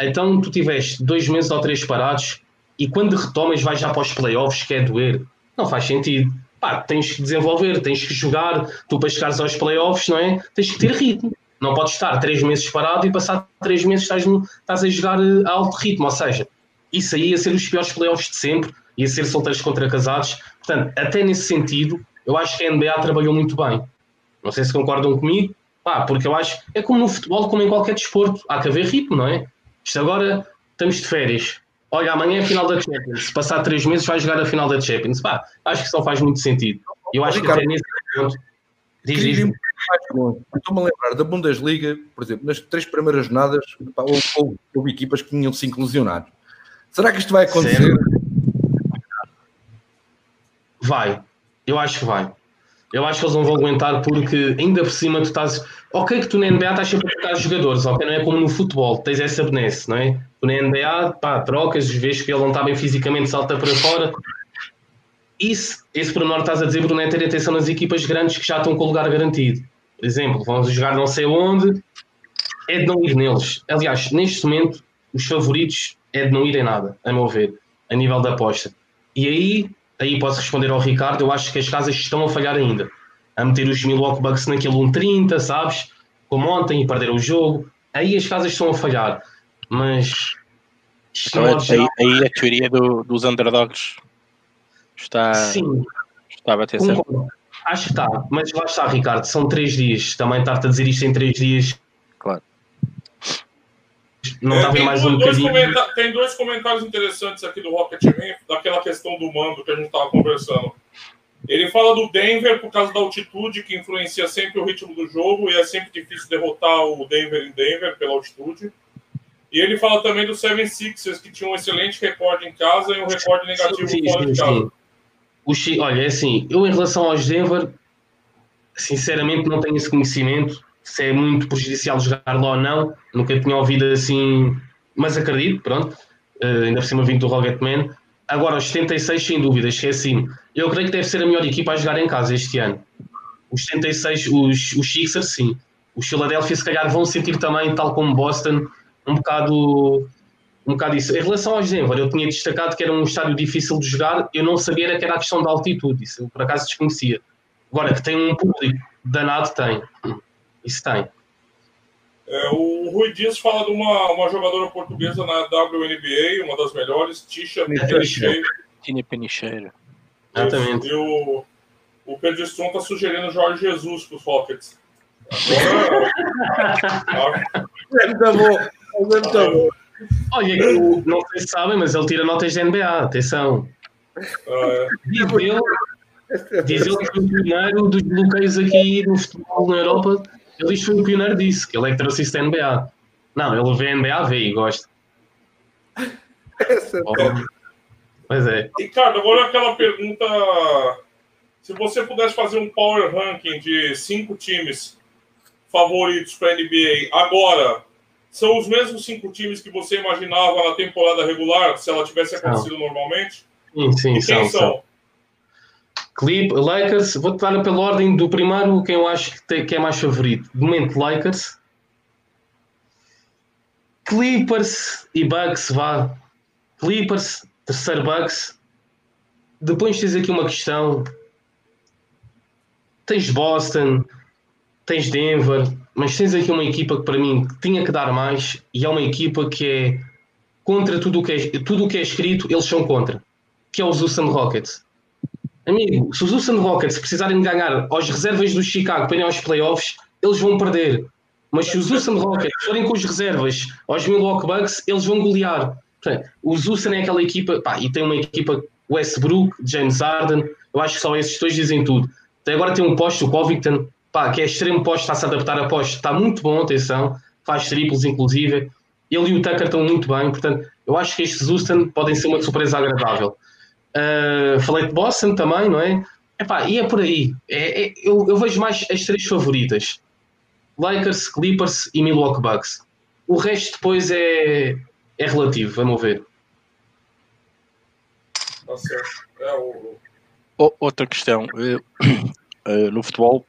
então tu tiveste dois meses ou três parados, e quando retomas vais já para os playoffs, que é doer. Não faz sentido. Pá, tens que desenvolver, tens que jogar, tu para chegares aos playoffs, não é? Tens que ter ritmo. Não podes estar três meses parado e passar três meses estás, no, estás a jogar a alto ritmo, ou seja, isso aí ia ser os piores playoffs de sempre, ia ser solteiros contra casados. Portanto, até nesse sentido, eu acho que a NBA trabalhou muito bem. Não sei se concordam comigo, pá, porque eu acho é como no futebol, como em qualquer desporto, há que haver ritmo, não é? Isto agora estamos de férias. Olha, amanhã é a final da Champions. Se passar três meses, vai jogar a final da Champions. Pá, acho que isso não faz muito sentido. Eu acho que até nesse ponto. Diz, um. Estou-me a lembrar da Bundesliga, por exemplo, nas três primeiras jornadas, pá, houve, houve- houve equipas que tinham cinco lesionados. Será que isto vai acontecer? Vai. Eu acho que vai. Eu acho que eles não vão aguentar porque ainda por cima tu estás. Ok, que tu na NBA estás sempre a trocar jogadores, ok? Não é como no futebol, tens essa benesse, não é? Tu na NBA, pá, trocas, vês que ele não está bem fisicamente, salta para fora. Isso, esse pormenor que estás a dizer, Bruno, é ter atenção nas equipas grandes que já estão com o lugar garantido. Por exemplo, vão jogar não sei onde, é de não ir neles. Aliás, neste momento, os favoritos é de não ir em nada, a meu ver, a nível da aposta. E aí, aí posso responder ao Ricardo, eu acho que as casas estão a falhar ainda. A meter os Milwaukee Bucks naquele 1.30, sabes? Como ontem e perderam o jogo. Aí as casas estão a falhar. Mas. Então, aí, aí a teoria do- dos underdogs está, Sim, está a bater certo. Acho que está. Mas lá está, Ricardo, são três dias. Também estar-te a dizer isto em três dias. Claro. Não É, está a ver tem, mais dois, um bocadinho. tem dois comentários interessantes aqui do Rocketman, daquela questão do mando que a gente estava conversando. Ele fala do Denver por causa da altitude, que influencia sempre o ritmo do jogo, e é sempre difícil derrotar o Denver em Denver pela altitude. E ele fala também do Seven Sixers, que tinha um excelente recorde em casa e um recorde negativo Sim, fora sim, de casa. O Olha, é assim, eu em relação aos Denver, sinceramente não tenho esse conhecimento se é muito prejudicial jogar lá ou não. Nunca tinha ouvido assim, mas acredito, pronto. Eh, ainda por cima vindo do Rocketman. Agora, os 76, sem dúvida, esqueci-me. Eu creio que deve ser a melhor equipa a jogar em casa este ano. Os 76, os, os Sixers, sim. Os Philadelphia, se calhar, vão sentir também, tal como Boston, um bocado um bocado isso. Em relação aos Denver, eu tinha destacado que era um estádio difícil de jogar, eu não sabia era que era a questão da altitude, isso eu por acaso desconhecia. Agora, que tem um público danado, tem. Isso tem. É, o Rui Dias fala de uma, uma jogadora portuguesa na WNBA, uma das melhores, Tisha Penicheiro. Tini Penicheiro. Exatamente. E o, o Pedro Strum está sugerindo Jorge Jesus para os Rockets. Agora, Muito bom. Muito bom. Olha, eu não sei se sabem, mas ele tira notas da NBA, atenção. é, Diz ele, diz ele que foi o pioneiro dos bloqueios aqui no futebol na Europa. Ele diz que foi o pioneiro disso, que ele é que trouxe isso da NBA. Não, ele vê a NBA, vê e gosta. Essa é Oh. Pois é. Ricardo, agora aquela pergunta. Se você pudesse fazer um power ranking de cinco times favoritos para a NBA agora, são os mesmos cinco times que você imaginava na temporada regular, se ela tivesse acontecido normalmente? Sim, sim, E quem são, são. são? Clip, Lakers, vou-te dar pela ordem do primeiro, quem eu acho que, tem- que é mais favorito. De momento, Lakers. Clippers e Bucks, vá. Clippers, terceiro Bucks. Depois tens aqui uma questão. Tens Boston, tens Denver, mas tens aqui uma equipa que para mim tinha que dar mais e é uma equipa que é contra tudo o que é, tudo o que é escrito, eles são contra, que é os Houston Rockets. Amigo, se os Houston Rockets precisarem de ganhar aos reservas do Chicago para ir aos playoffs, eles vão perder. Mas se os Houston Rockets forem com as reservas aos Milwaukee Bucks, eles vão golear. Portanto, os Houston é aquela equipa, pá, e tem uma equipa Westbrook, James Harden, eu acho que só esses dois dizem tudo. Até agora tem um posto, o Covington, pá, que é extremo posto, está a se adaptar a posto, está muito bom, atenção, faz triplos inclusive. Ele e o Tucker estão muito bem, portanto, eu acho que estes Houston podem ser uma surpresa agradável. Uh, falei de Boston também, não é? Epá, e é por aí. É, é, eu, eu, vejo mais as três favoritas: Lakers, Clippers e Milwaukee Bucks. O resto depois é, é relativo, vamos ver. Tá. É. Outra questão: uh, no futebol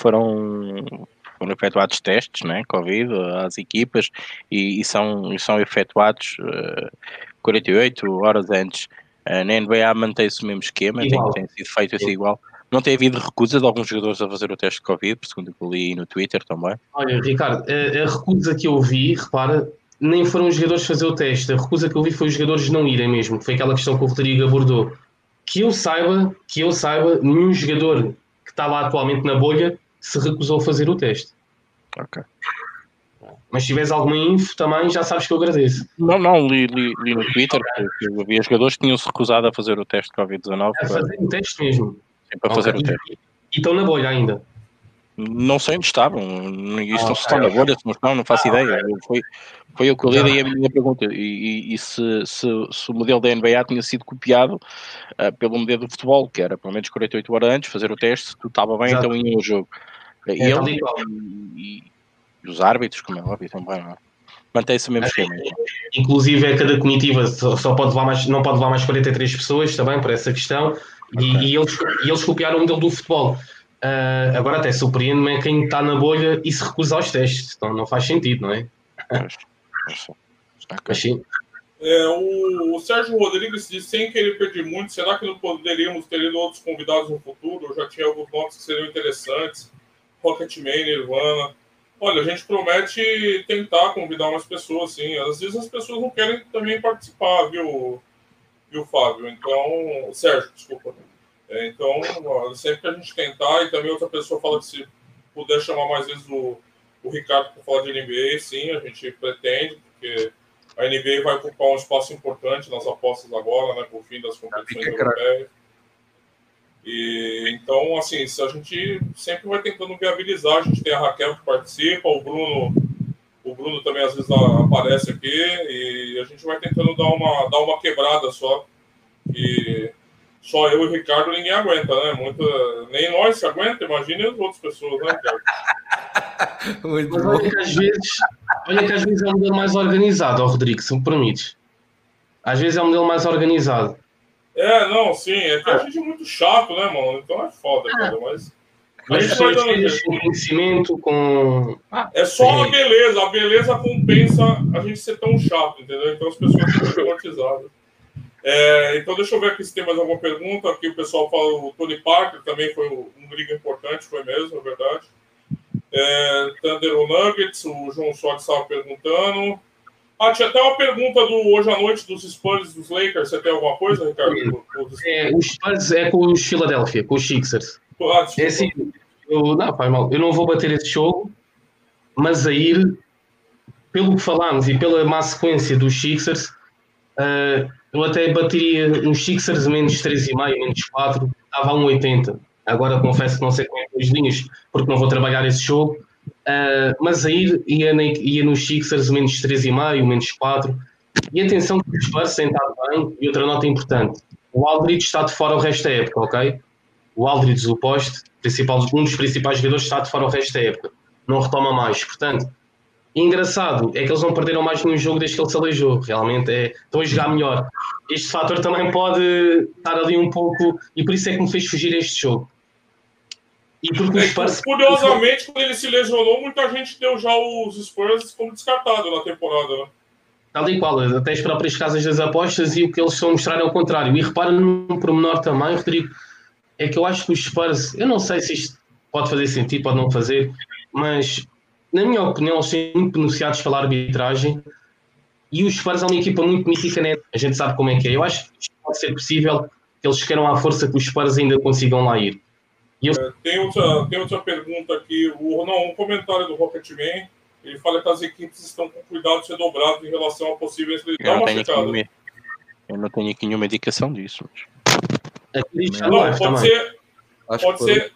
foram, foram efetuados testes, né, Covid, às equipas e, e são, e são efetuados uh, 48 horas antes. Uh, na NBA mantém-se o mesmo esquema, tem, tem, sido feito assim igual. Não tem havido recusa de alguns jogadores a fazer o teste de Covid, segundo eu li no Twitter também. Olha, Ricardo, a, a recusa que eu vi, repara, nem foram os jogadores fazer o teste. A recusa que eu vi foi os jogadores não irem mesmo. Foi aquela questão que o Rodrigo abordou. Que eu saiba, que eu saiba, nenhum jogador que está lá atualmente na bolha se recusou a fazer o teste. Ok. Mas se tiveres alguma info também, já sabes que eu agradeço. Não, não, li, li, li no Twitter que havia jogadores que tinham-se recusado a fazer o teste de Covid-19. A fazer o teste mesmo. Sim, para okay. fazer o teste. E, e estão na bolha ainda. Não sei onde estavam. Isto ah, não se está na bolha, se não estão, não faço ah, ideia. Okay. Foi, foi o que eu li daí a minha pergunta. E, e, se, se, se, o modelo da NBA tinha sido copiado uh, pelo modelo do futebol, que era pelo menos 48 horas antes, fazer o teste, tudo estava bem, Exato. então ia o jogo. É, e, ele, e, e, os árbitros, como é óbvio, também, é? Mantém-se o mesmo esquema. Inclusive, é cada comitiva só, só, pode levar mais, não pode levar mais 43 pessoas também, por essa questão, okay. e, e, eles, e eles copiaram o modelo do futebol. Uh, agora até surpreende-me quem está na bolha e se recusa aos testes, então não faz sentido, não é? Mas sim. É, o, o, Sérgio Rodrigues disse, sem querer perder muito, será que não poderíamos ter outros convidados no futuro? Eu já tinha alguns nomes que seriam interessantes. Rocketman, Nirvana. Olha, a gente promete tentar convidar umas pessoas, sim. Às vezes as pessoas não querem também participar, viu, viu Fábio? Então, Sérgio, desculpa. É, então, sempre que a gente tentar, e também outra pessoa fala que se puder chamar mais vezes o, o Ricardo para falar de NBA, sim, a gente pretende, porque a NBA vai ocupar um espaço importante nas apostas agora, né, por fim das competições europeias. E, então, assim, a gente sempre vai tentando viabilizar, a gente tem a Raquel que participa, o Bruno, o Bruno também às vezes aparece aqui, e a gente vai tentando dar uma, dar uma quebrada só. E só eu e o Ricardo ninguém aguenta, né? Muita, nem nós se aguenta, imagine as outras pessoas, né, Ricardo? Muito Mas olha que, às vezes, olha que às vezes é um modelo mais organizado, ó, Rodrigo, se me permites. Às vezes é um modelo mais organizado. É, não, sim, é que a gente é muito chato, né, mano? Então é foda, ah. cara, mas. A gente vai dando com conhecimento, com. é só a beleza, a beleza compensa a gente ser tão chato, entendeu? Então as pessoas ficam traumatizadas. É, então, deixa eu ver aqui se tem mais alguma pergunta. Aqui o pessoal fala o Tony Parker também foi um briga importante, foi mesmo, é verdade. É, Thunder Nuggets, o João Soares estava perguntando. Ah, tinha até uma pergunta do hoje à noite dos Spurs dos Lakers. Você tem alguma coisa, Ricardo? É, os Spurs é com os Philadelphia, com os Sixers. Ah, é assim, eu, não, pai, mal, eu não vou bater esse jogo, mas a ir, pelo que falámos e pela má sequência dos Sixers, uh, eu até bateria uns Sixers menos 3,5, menos 4, estava a 1,80. Agora confesso que não sei quantas linhas, porque não vou trabalhar esse jogo. Uh, mas aí ia, ia nos Sixers menos 3,5, menos 4. E atenção que o Spurs sentado bem. E outra nota importante: o Aldridge está de fora o resto da época, ok? O Aldridge, o poste, principal, um dos principais jogadores, está de fora o resto da época. Não retoma mais. Portanto, engraçado é que eles não perderam mais nenhum jogo desde que ele se aleijou. Realmente é, estão a jogar melhor. Este fator também pode estar ali um pouco, e por isso é que me fez fugir este jogo. E porque é, Spurs... Curiosamente, quando ele se lesionou, muita gente deu já os Spurs como descartado na temporada. Né? tal e qual, até as próprias casas das apostas e o que eles estão a mostrar é o contrário. E repara num pormenor também, Rodrigo, é que eu acho que os Spurs, eu não sei se isto pode fazer sentido, pode não fazer, mas na minha opinião, eles são muito beneficiados pela arbitragem e os Spurs é uma equipa muito mítica, né? a gente sabe como é que é. Eu acho que pode ser possível que eles queiram à força que os Spurs ainda consigam lá ir. Eu... É, tem, outra, tem outra pergunta aqui, o, não, um comentário do Rocketman, ele fala que as equipes estão com cuidado redobrado em relação a possíveis... Eu não, tenho nenhuma, eu não tenho aqui nenhuma indicação disso. Mas... É, não, pode também. ser... Acho pode ser...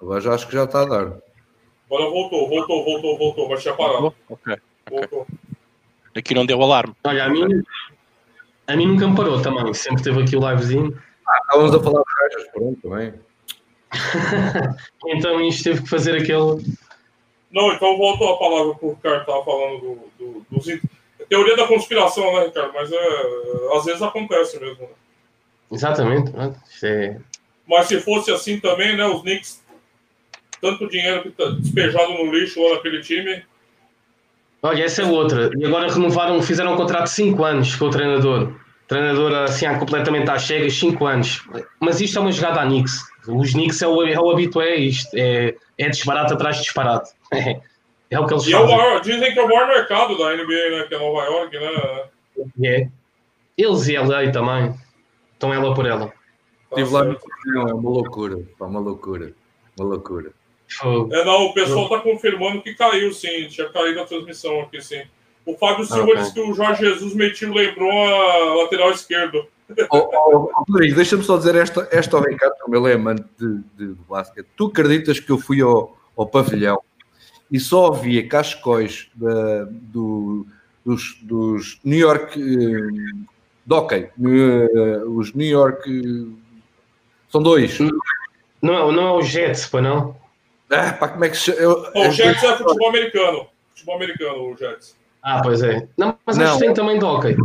Agora já acho que já está a dar. Agora voltou, voltou, voltou, voltou, mas tinha parado. Ok. Voltou. Aqui não deu alarme. Olha, a mim, a mim nunca me parou também. Sempre teve aqui o livezinho. Ah, estávamos a falar de pronto, também. então isto teve que fazer aquele. Não, então voltou a palavra para o Ricardo estava falando do, do, dos. Teoria da conspiração, né, Ricardo? Mas é, às vezes acontece mesmo. Né? Exatamente. É... Mas se fosse assim também, né? Os Knicks tanto dinheiro que tá despejado no lixo lá naquele time. Olha, essa é outra. E agora renovaram, fizeram um contrato de 5 anos com o treinador. O treinador assim, completamente às chegas, 5 anos. Mas isto é uma jogada a Knicks. Os Knicks é o, é o habitué, isto é, é disparate atrás de disparate. É, o que eles e fazem. É o maior, dizem que é o maior mercado da NBA, né? Que é Nova York, né? É. Eles e LA também. Estão ela por ela. Estive lá no é uma loucura, uma loucura, uma loucura. É, não, o pessoal está confirmando que caiu, sim. Tinha caído a transmissão aqui, sim. O Fábio Silva okay. disse que o Jorge Jesus metiu lembrou a lateral esquerdo. Oh, oh, Rodrigo, deixa-me só dizer esta, esta ao Ricardo, como ele é amante de, de, de basquete. Tu acreditas que eu fui ao, ao pavilhão e só havia cascóis da, do, dos, dos New York uh, Dockey, uh, os New York uh, são dois. Não, não é o Jets, para não? Ah, pá, como é que chama? o Jets é futebol americano. Futebol americano, o Jets. Ah, pois é. Não, mas não, tem também hockey.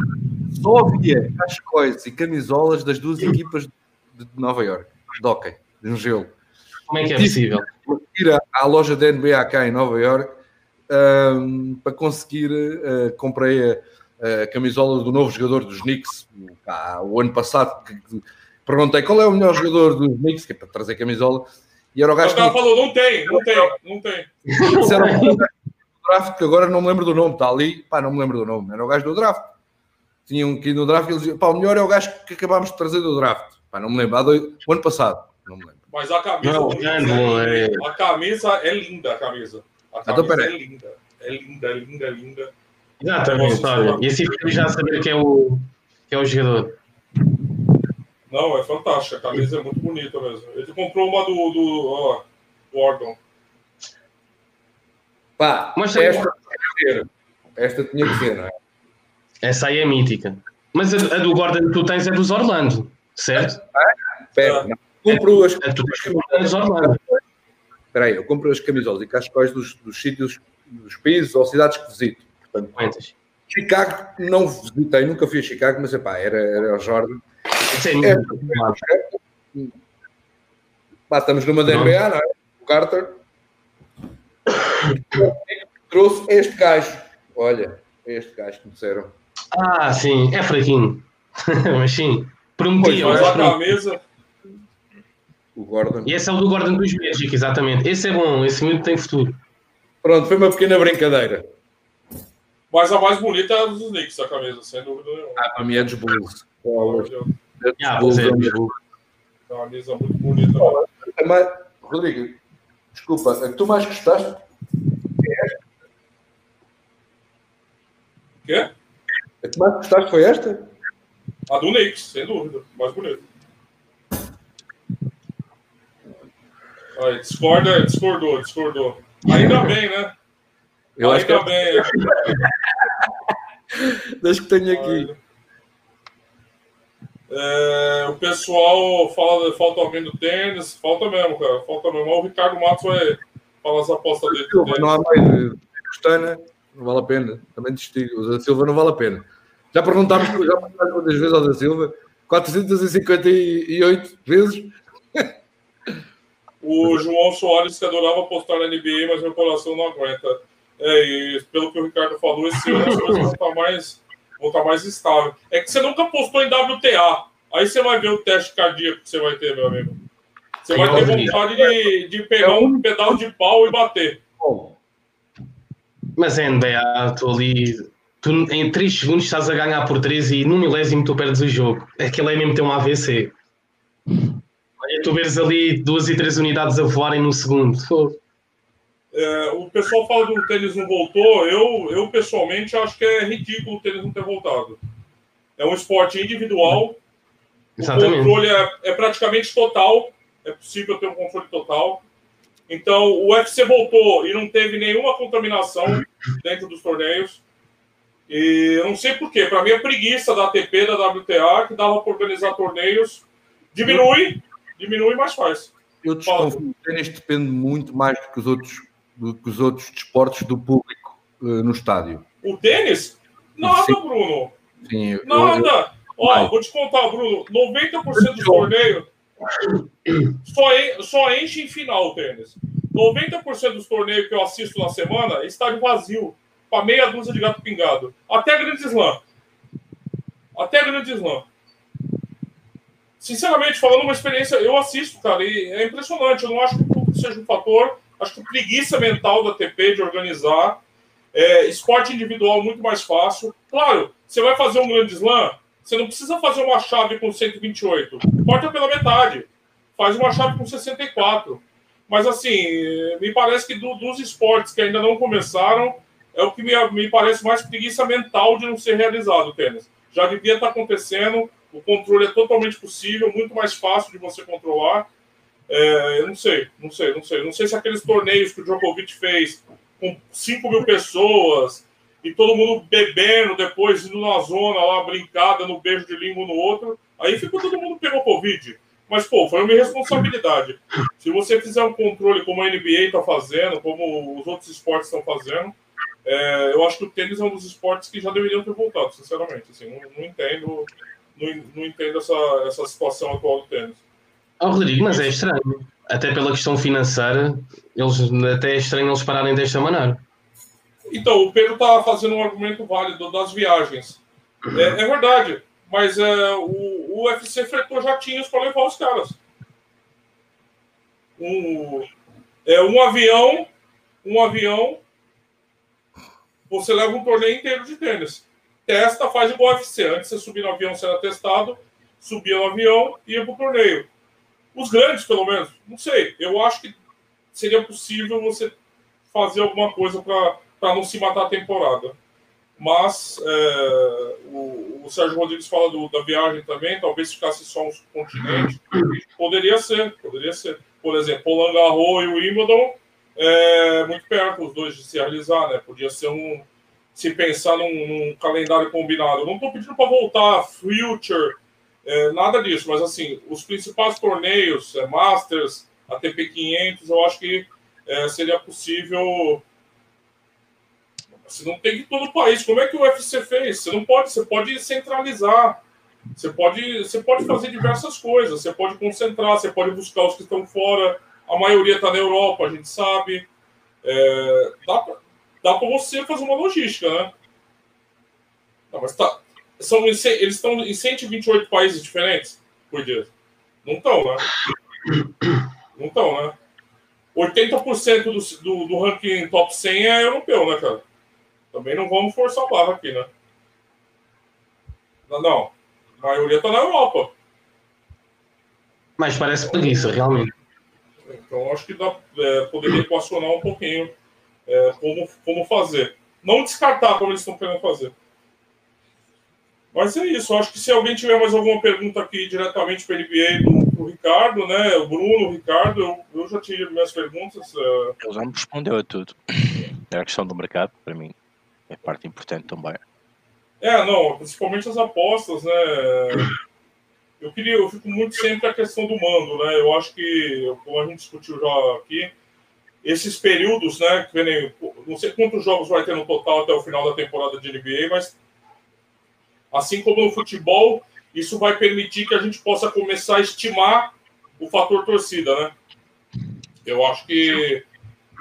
Só havia cascóis e camisolas das duas equipas de Nova York, de hockey, de um gelo. Como é que é possível? Ir à loja da NBA cá em Nova York um, para conseguir, uh, comprei a, a, camisola do novo jogador dos Knicks, o ano passado, que, que, perguntei qual é o melhor jogador dos Knicks, que é para trazer camisola, e era o gajo. O cara falou, não tem, não tem, não tem. Disseram o draft, que agora não me lembro do nome, está ali, pá, não me lembro do nome, era o gajo do draft. Tinham um aqui no draft e eles diziam, pá, o melhor é o gajo que acabámos de trazer do draft. Pá, não me lembro, há dois, o ano passado, não me lembro. Mas a camisa, não, não, é... a camisa é linda, a camisa. A então, camisa então, é linda, é linda, é linda, é linda. Exatamente, olha, e assim já saber que é o, que é o jogador. Não, é fantástica. A camisa é muito bonita mesmo. Ele comprou uma do, do ó, Gordon. Pá, mas esta tinha que ser. Esta tinha que ser, não é? Essa aí é mítica. Mas a, a do Gordon que tu tens é dos Orlando, certo? Ah, espera, ah. compro as, tu tens Orlando. Espera aí, eu compro as camisolas e cascóis dos, dos sítios, dos países ou cidades que visito. Portanto, Quantas? Chicago não visitei, nunca fui a Chicago, mas epá, era, era o Jordan. É, pá, estamos numa da NBA, não é? O Carter trouxe este gajo. Olha, este gajo que me disseram. Ah, sim, é fraquinho. mas sim, prometia. Mas a camisa. O Gordon. E esse é o do Gordon dos Magic, exatamente. Esse é bom, esse muito tem futuro. Pronto, foi uma pequena brincadeira. Mas a mais bonita é a dos Knicks, a camisa, sem dúvida nenhuma. Ah, para mim é dos Bulls. Ah, Bulls é, é uma mesa muito bonita. Mas, Rodrigo, desculpa, a que tu mais gostaste é esta? Quê? A que mais gostaste foi esta? A do Knicks, sem dúvida. Mais bonita. Aí, discorda, discordou, discordou. Ainda bem, né? Eu Ainda acho que... bem. Deixa que tenho aqui. É, o pessoal fala, falta alguém do tênis, falta mesmo, cara, falta mesmo. O Ricardo Matos vai falar as apostas dele. Silva, não há mais. Costana, não vale a pena. Também desisti. O da Silva não vale a pena. Já perguntámos, já perguntámos quantas vezes ao da Silva? 458 vezes. O João Soares que adorava apostar na NBA, mas meu coração não aguenta. É, e pelo que o Ricardo falou, esse ano as coisas vão estar mais, vão estar tá mais estável. É que você nunca postou em WTA. Aí você vai ver o teste cardíaco que você vai ter, meu amigo. Você vai ter vontade de, de pegar um pedal de pau e bater. Mas é NBA, estou ali. Tu, em 3 segundos estás a ganhar por 3 e num milésimo tu perdes o jogo. Aquilo é mesmo ter um AVC. Tu vês ali duas e três unidades a voarem no segundo. É, o pessoal fala que o tênis não voltou. Eu, eu, pessoalmente, acho que é ridículo o tênis não ter voltado. É um esporte individual. Exatamente. O controle é, é praticamente total. É possível ter um controle total. Então, o UFC voltou e não teve nenhuma contaminação dentro dos torneios. E eu não sei porquê. Para mim, a preguiça da ATP, da WTA, que dava para organizar torneios, diminui, diminui, mas faz. Eu desconfio que o tênis depende muito mais do que os outros, do que os outros desportos do público uh, no estádio. O tênis? Nada, Sim. Bruno. Sim, Nada. Eu, eu... Ó, vou te contar, Bruno. 90% dos torneios só, só enche em final o tênis. 90% dos torneios que eu assisto na semana estádio vazio, para meia dúzia de gato pingado. Até Grande Slam. Até Grande Slam. Sinceramente, falando uma experiência, eu assisto, cara, e é impressionante. Eu não acho que o público seja um fator. Acho que preguiça mental da TP de organizar. É, esporte individual muito mais fácil. Claro, você vai fazer um grande slam, você não precisa fazer uma chave com 128. Corta pela metade. Faz uma chave com 64. Mas, assim, me parece que do, dos esportes que ainda não começaram, é o que me, me parece mais preguiça mental de não ser realizado o tênis. Já devia estar acontecendo, o controle é totalmente possível, muito mais fácil de você controlar. É, eu não sei, não sei, não sei. Não sei se aqueles torneios que o Djokovic fez com 5 mil pessoas, e todo mundo bebendo depois, indo na zona lá, brincada, no beijo de língua no outro. Aí ficou todo mundo pegou Covid. Mas, pô, foi uma responsabilidade. Se você fizer um controle como a NBA está fazendo, como os outros esportes estão fazendo, é, eu acho que o tênis é um dos esportes que já deveriam ter voltado, sinceramente. Assim, não, não entendo, não, não, entendo essa, essa situação atual do tênis. Oh, Rodrigo, mas é estranho. Até pela questão financeira, eles, até é estranho eles pararem desta maneira. Então, o Pedro está fazendo um argumento válido das viagens. É, é verdade, mas é, o, o UFC fretou jatinhos para levar os caras. Um, é, um avião, um avião, você leva um torneio inteiro de tênis. Testa, faz igual o UFC. Antes de você subir no avião, você era testado, subia no avião e ia para o torneio. Os grandes, pelo menos, não sei. Eu acho que seria possível você fazer alguma coisa para não se matar a temporada. Mas é, o, o, Sérgio Rodrigues fala do, da viagem também, talvez ficasse só um continente. Poderia ser, poderia ser. Por exemplo, o Langarro e o Wimbledon é muito perto os dois de se realizar, né? Podia ser um. Se pensar num, num calendário combinado. Eu não estou pedindo para voltar Future, é, nada disso, mas assim, os principais torneios, é, Masters, ATP 500, eu acho que é, seria possível você não tem que todo o país. Como é que o UFC fez? Você não pode, você pode centralizar. Você pode, você pode fazer diversas coisas. Você pode concentrar, você pode buscar os que estão fora. A maioria está na Europa, a gente sabe. É, dá para você fazer uma logística, né? Não, mas tá, são, eles estão em 128 países diferentes por dia. Não estão, né? Não estão, né? 80% do, do, do ranking top 100 é europeu, né, cara? Também não vamos forçar a barra aqui, né? Não, não. A maioria está na Europa. Mas parece preguiça, realmente. Então, acho que dá, é, poderia equacionar um pouquinho é, como, como fazer. Não descartar como eles estão querendo fazer. Mas é isso. Acho que se alguém tiver mais alguma pergunta aqui diretamente para a NBA do, do, Ricardo, né? O Bruno, o Ricardo, eu, eu já tive minhas perguntas. É... Ele já me respondeu a tudo. É a questão do mercado, para mim é parte importante também. É, não, principalmente as apostas, né? Eu queria, eu fico muito sempre a questão do mando, né? Eu acho que, como a gente discutiu já aqui, esses períodos, né? Que não sei quantos jogos vai ter no total até o final da temporada de NBA, mas assim como no futebol, isso vai permitir que a gente possa começar a estimar o fator torcida, né? Eu acho que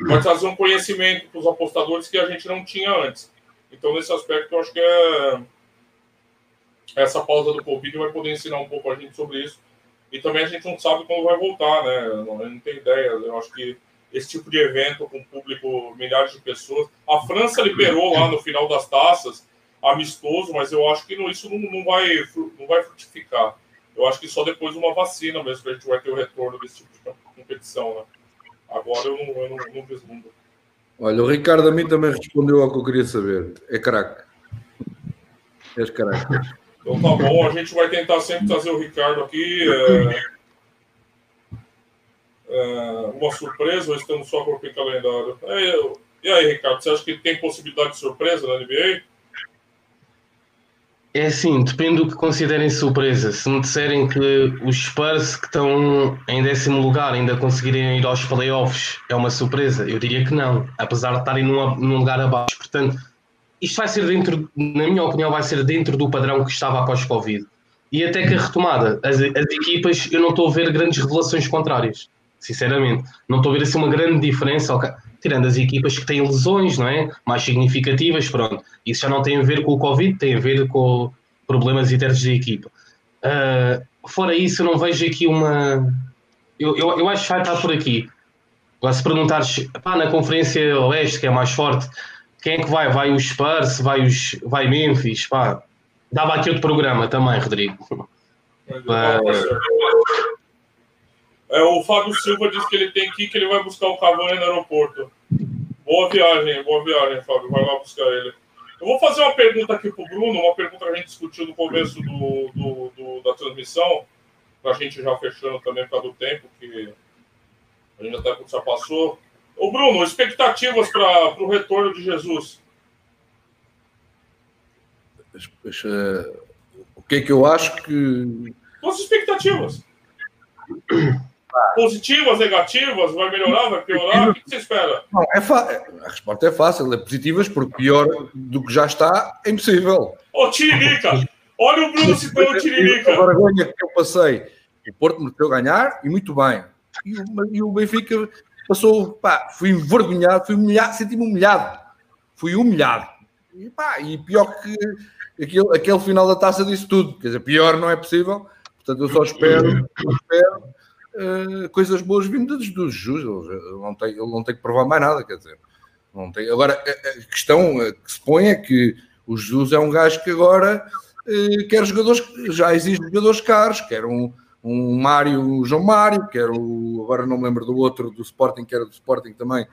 vai trazer um conhecimento para os apostadores que a gente não tinha antes. Então, nesse aspecto, eu acho que é... essa pausa do Covid vai poder ensinar um pouco a gente sobre isso. E também a gente não sabe quando vai voltar, né? Não, não tem ideia. Eu acho que esse tipo de evento com público, milhares de pessoas. A França liberou lá no final das taças, amistoso, mas eu acho que isso não, não, vai, não vai frutificar. Eu acho que só depois de uma vacina mesmo que a gente vai ter o retorno desse tipo de competição, né? Agora eu não, eu não, não vislumbro. Olha, o Ricardo a mim também respondeu ao que eu queria saber. É craque. És craque. Então tá bom, a gente vai tentar sempre trazer o Ricardo aqui. É, é, uma surpresa ou estamos só com o calendário? É, e aí, Ricardo, você acha que tem possibilidade de surpresa na NBA? É assim, depende do que considerem surpresa. Se me disserem que os Spurs que estão em décimo lugar ainda conseguirem ir aos playoffs é uma surpresa, eu diria que não, apesar de estarem num, num lugar abaixo. Portanto, isto vai ser dentro, na minha opinião, vai ser dentro do padrão que estava após Covid. E até que a retomada, as, as equipas, eu não estou a ver grandes revelações contrárias, sinceramente. Não estou a ver assim uma grande diferença? Tirando as equipas que têm lesões, não é? Mais significativas, pronto. Isso já não tem a ver com o Covid, tem a ver com problemas internos da equipa. Uh, fora isso, eu não vejo aqui uma. Eu, eu, eu acho que vai estar por aqui. Lá se perguntares, pá, na Conferência Oeste, que é mais forte, quem é que vai? Vai os Spurs, vai, os, vai Memphis, pá. Dava aqui outro programa também, Rodrigo. É, o Fábio Silva disse que ele tem que ir, que ele vai buscar o Cavani no aeroporto. Boa viagem, boa viagem, Fábio. Vai lá buscar ele. Eu vou fazer uma pergunta aqui pro Bruno, uma pergunta que a gente discutiu no começo do, do, do da transmissão, para a gente já fechando também por causa do tempo, que a gente até já passou. Ô, Bruno, expectativas para o retorno de Jesus? O que é que eu acho que. Quais expectativas? Positivas, negativas? Vai melhorar, vai piorar? O que você espera? Não, é A resposta é fácil, é positivas, porque pior do que já está é impossível. Ô, Tiririca! Olha o Bruno citando o Tiririca! A vergonha que eu passei. O Porto mereceu ganhar e muito bem. E o, e o Benfica passou, pá, fui envergonhado, fui humilhado, senti-me humilhado. Fui humilhado. E, pá, e pior que aquele, aquele final da taça disse tudo. Quer dizer, pior não é possível. Portanto, eu só espero, eu espero uh, coisas boas vindas dos Jesus. Ele não, tem, ele não tem que provar mais nada, quer dizer. Não tem. Agora, a questão que se põe é que o Jesus é um gajo que agora uh, quer jogadores, já existe jogadores caros, quer um, um Mário, um João Mário, que era o, agora não me lembro do outro do Sporting, que era do Sporting também,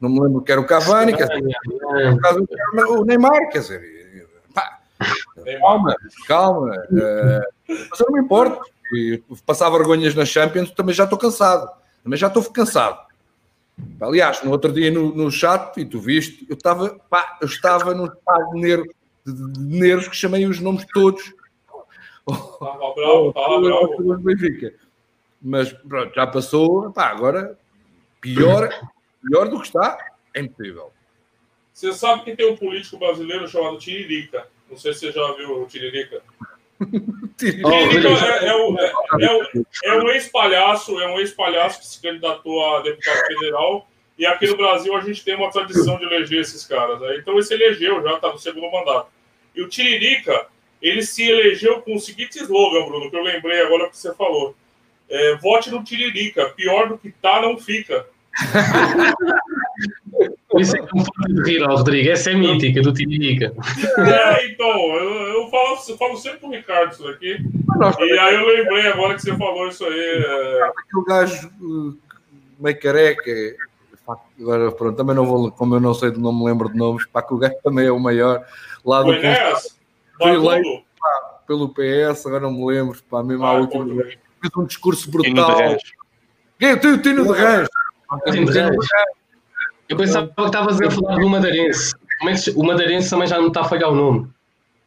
não me lembro que era o Cavani, quer dizer, o Neymar, quer dizer, pá, calma, calma, uh, mas eu não me importo, passar vergonhas nas Champions, também já estou cansado, também já estou cansado. Aliás, no outro dia no, no chat, e tu viste, eu estava, pá, eu estava num estado de nervos, de, de nervos que chamei os nomes todos Estava bravo, estava bravo. Benfica. Mas pronto, já passou. Pá, agora, pior, pior do que está, é impossível. Você sabe que tem um político brasileiro chamado Tiririca. Não sei se você já viu o Tiririca. É, é, o, é, é, um ex-palhaço, é um ex-palhaço que se candidatou a deputado federal. E aqui no Brasil a gente tem uma tradição de eleger esses caras. Né? Então esse elegeu, já está no segundo mandato. E o Tiririca ele se elegeu com o seguinte slogan, Bruno, que eu lembrei agora que você falou. É, vote no Tiririca, pior do que tá, não fica. Isso é como de rir, Rodrigo. Essa é mítica do Tiririca. É, então, eu, eu, falo, eu falo sempre com o Ricardo isso daqui. e aí eu lembrei agora que você falou isso aí. É... O gajo meio careca. Agora, pronto, também não vou, como eu não sei, não me lembro de nomes, para que o gajo também é o maior lá do. Fui eleito pá, pelo PS, agora não me lembro, pá, mesmo ah, última. Fez um discurso brutal. Quem? O Tino de Rãs. Eu pensava que estavas a falar do Madeirense. O Madeirense também já não está a falhar o nome.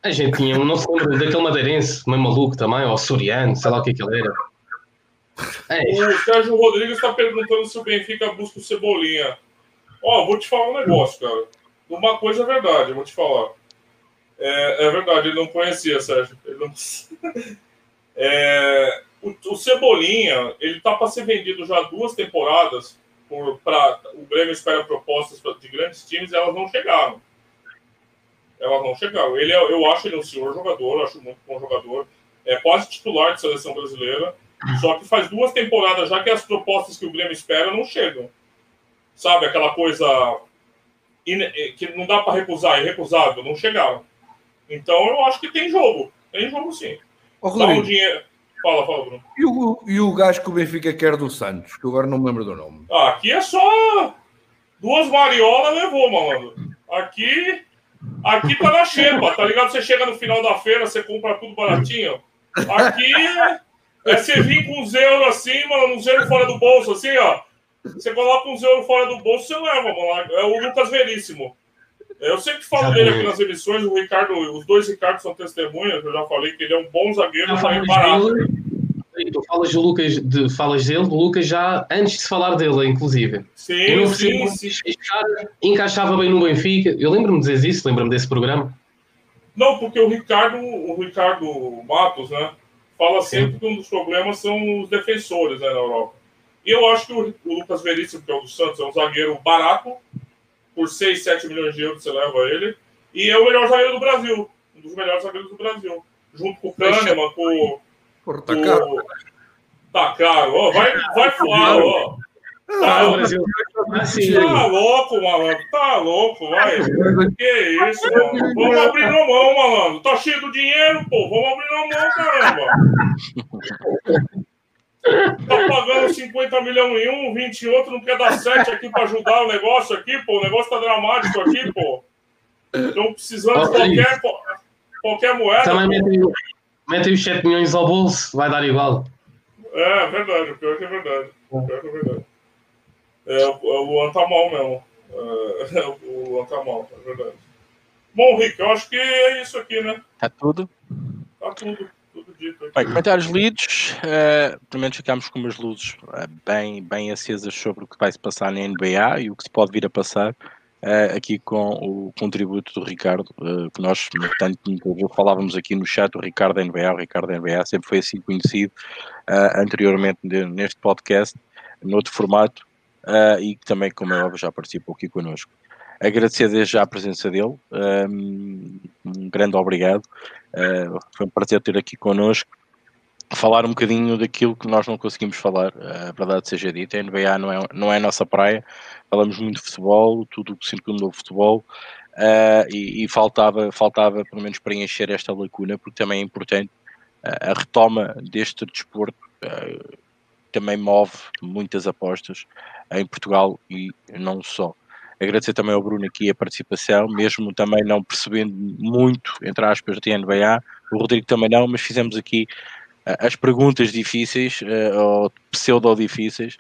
A gente tinha, não se lembra daquele Madeirense, meio maluco também, ou Soriano, sei lá o que, é que ele era. É. O Sérgio Rodrigues está perguntando se o Benfica busca o Cebolinha. Ó, oh, vou te falar um negócio, cara. Uma coisa é verdade, vou te falar. É, é verdade, ele não conhecia, Sérgio. Ele não... é, o, o, Cebolinha, ele tá para ser vendido já duas temporadas por, o Grêmio espera propostas de grandes times, elas não chegaram. Elas não chegaram. Ele, é, eu acho ele um senhor jogador, acho muito bom jogador. É quase titular de seleção brasileira. Só que faz duas temporadas já que as propostas que o Grêmio espera não chegam. Sabe, aquela coisa que não dá para recusar, irrecusável, não chegaram. Então eu acho que tem jogo. Tem jogo sim. Ô, Dá um dinheiro. Fala, fala, Bruno. E o, e o gajo que o Benfica quer do Santos, que agora não me lembro do nome. Ah, aqui é só duas mariolas levou, mano. Aqui, aqui tá na xepa, tá ligado? Você chega no final da feira, você compra tudo baratinho. Aqui é, é você vir com uns euros assim, mano, uns euros fora do bolso, assim, ó. Você coloca uns euros fora do bolso, você leva, mano. É o Lucas Veríssimo. Eu sempre falo dele aqui nas emissões, o Ricardo, os dois Ricardo são testemunhas, eu já falei que ele é um bom zagueiro, mas é barato. Tu falas, de Lucas, de, falas dele, do Lucas já antes de falar dele, inclusive. Sim, sim, sim. Encaixava bem no Benfica. Eu lembro-me de dizer isso, lembro-me desse programa. Não, porque o Ricardo, o Ricardo Matos, né, fala sempre sim. que um dos problemas são os defensores né, na Europa. E eu acho que o, o Lucas Veríssimo, que é o do Santos, é um zagueiro barato, por 6, 7 milhões de euros você leva ele. E é o melhor zagueiro do Brasil. Um dos melhores zagueiros do Brasil. Junto com o Kahneman, com. Porra, tá caro. Tá caro. Vai, vai voar, ó. Tá, ah, Brasil. tá louco, malandro. Tá louco, vai. Que isso, mano. Vamos abrir na mão, malandro. Tá cheio do dinheiro, pô. Vamos abrir na mão, caramba. Tá pagando 50 milhões em um, 20 em outro, não quer dar 7 aqui para ajudar o negócio aqui, pô. O negócio tá dramático aqui, pô. Estão precisando de qualquer, qualquer moeda. Também metem os 7 milhões ao bolso, vai dar igual. É, verdade, o pior que é verdade. O pior que é verdade. É, o Luan tá mal mesmo. É, o Luan tá mal, é verdade. Bom, Rick, eu acho que é isso aqui, né? Tá tudo. Tá tudo. Bem, comentários lidos, uh, pelo menos ficámos com umas luzes uh, bem, bem acesas sobre o que vai se passar na NBA e o que se pode vir a passar uh, aqui com o contributo do Ricardo, que nós, tanto falávamos aqui no chat, o Ricardo NBA, o Ricardo NBA sempre foi assim conhecido anteriormente neste podcast, noutro formato, e que também, como é óbvio, já participou aqui connosco agradecer desde já a presença dele, um, um grande obrigado, uh, foi um prazer ter aqui connosco, falar um bocadinho daquilo que nós não conseguimos falar, a verdade seja dita, a NBA não é, não é a nossa praia, falamos muito de futebol, tudo o que circunda o futebol, uh, e, e, faltava, faltava pelo menos preencher esta lacuna, porque também é importante uh, a retoma deste desporto, uh, também move muitas apostas em Portugal e não só. Agradecer também ao Bruno aqui a participação, mesmo também não percebendo muito, entre aspas, de NBA, o Rodrigo também não, mas fizemos aqui uh, as perguntas difíceis, uh, ou pseudo-difíceis,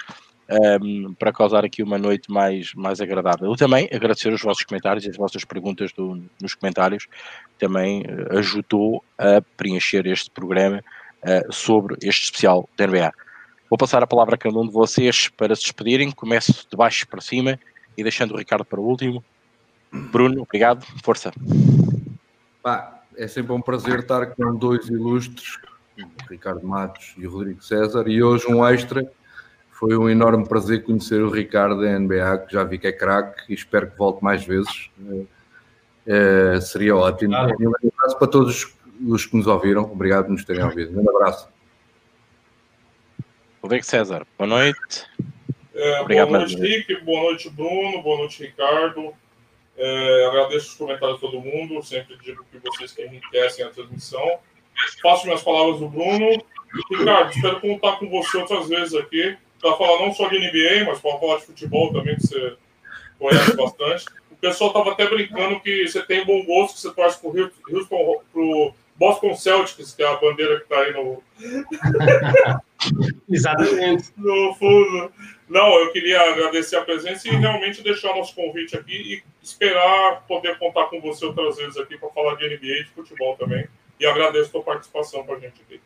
um, ehm, para causar aqui uma noite mais, mais agradável. Eu também agradecer os vossos comentários e as vossas perguntas do, nos comentários, também uh, ajudou a preencher este programa sobre este especial da NBA. Vou passar a palavra a cada um de vocês para se despedirem. Começo de baixo para cima e deixando o Ricardo para o último. Bruno, obrigado, força. É sempre um prazer estar com dois ilustres, o Ricardo Matos e o Rodrigo César, e hoje um extra. Foi um enorme prazer conhecer o Ricardo da NBA, que já vi que é craque e espero que volte mais vezes. É, seria ótimo. Claro. um abraço para todos os que nos ouviram. Obrigado por nos terem ouvido. Um abraço. Rodrigo César, boa noite. É, Obrigado, boa noite, Rick. Boa noite, Bruno. Boa noite, Ricardo. É, agradeço os comentários de todo mundo. Sempre digo que vocês que enriquecem a transmissão. Faço minhas palavras do Bruno. Ricardo, espero contar com você outras vezes aqui para falar não só de NBA, mas para falar de futebol também, que você conhece bastante. O pessoal estava até brincando que você tem bom gosto, que você torce para o Houston, pro Boston Celtics, que é a bandeira que está aí no. Exatamente. No fundo. Não, eu queria agradecer a presença e realmente deixar nosso convite aqui e esperar poder contar com você outras vezes aqui para falar de NBA e de futebol também. E agradeço a sua participação com a gente aqui.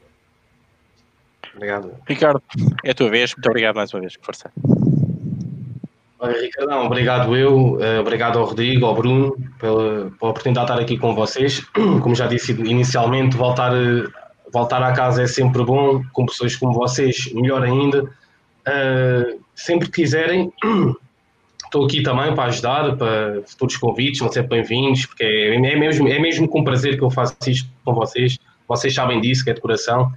Obrigado. Ricardo, é a tua vez. Muito obrigado mais uma vez. Força. Olha, Ricardão, obrigado eu, eh, obrigado ao Rodrigo, ao Bruno, pela, pela oportunidade de estar aqui com vocês. Como já disse inicialmente, voltar, eh, voltar à casa é sempre bom, com pessoas como vocês, melhor ainda. Uh, sempre que quiserem, estou aqui também para ajudar, para futuros convites, vão ser bem-vindos, porque é, é, mesmo, é mesmo com prazer que eu faço isto com vocês. Vocês sabem disso, que é de coração.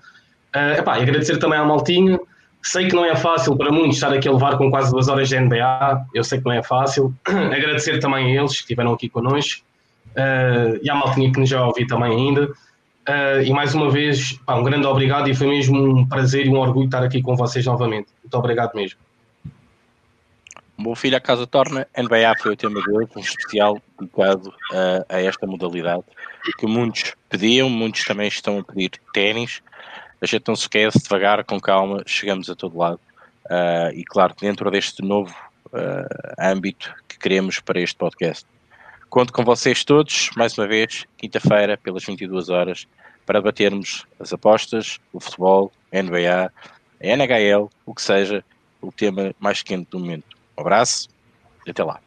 Uh, epá, e agradecer também à Maltinho. Sei que não é fácil para muitos estar aqui a levar com quase duas horas de NBA. Eu sei que não é fácil. agradecer também a eles que estiveram aqui connosco. Uh, e à Maltinha que nos já ouvi também ainda. Uh, e mais uma vez, pá, um grande obrigado e foi mesmo um prazer e um orgulho estar aqui com vocês novamente. Muito obrigado mesmo. Meu filho a casa torna, NBA foi o tema de hoje, um especial dedicado uh, a esta modalidade que muitos pediam, muitos também estão a pedir ténis. A gente não se esquece, devagar, com calma, chegamos a todo lado. Uh, e claro dentro deste novo uh, âmbito que queremos para este podcast. Conto com vocês todos, mais uma vez, quinta-feira, pelas 22 horas, para debatermos as apostas, o futebol, a NBA, a NHL, o que seja, o tema mais quente do momento. Um abraço e até lá.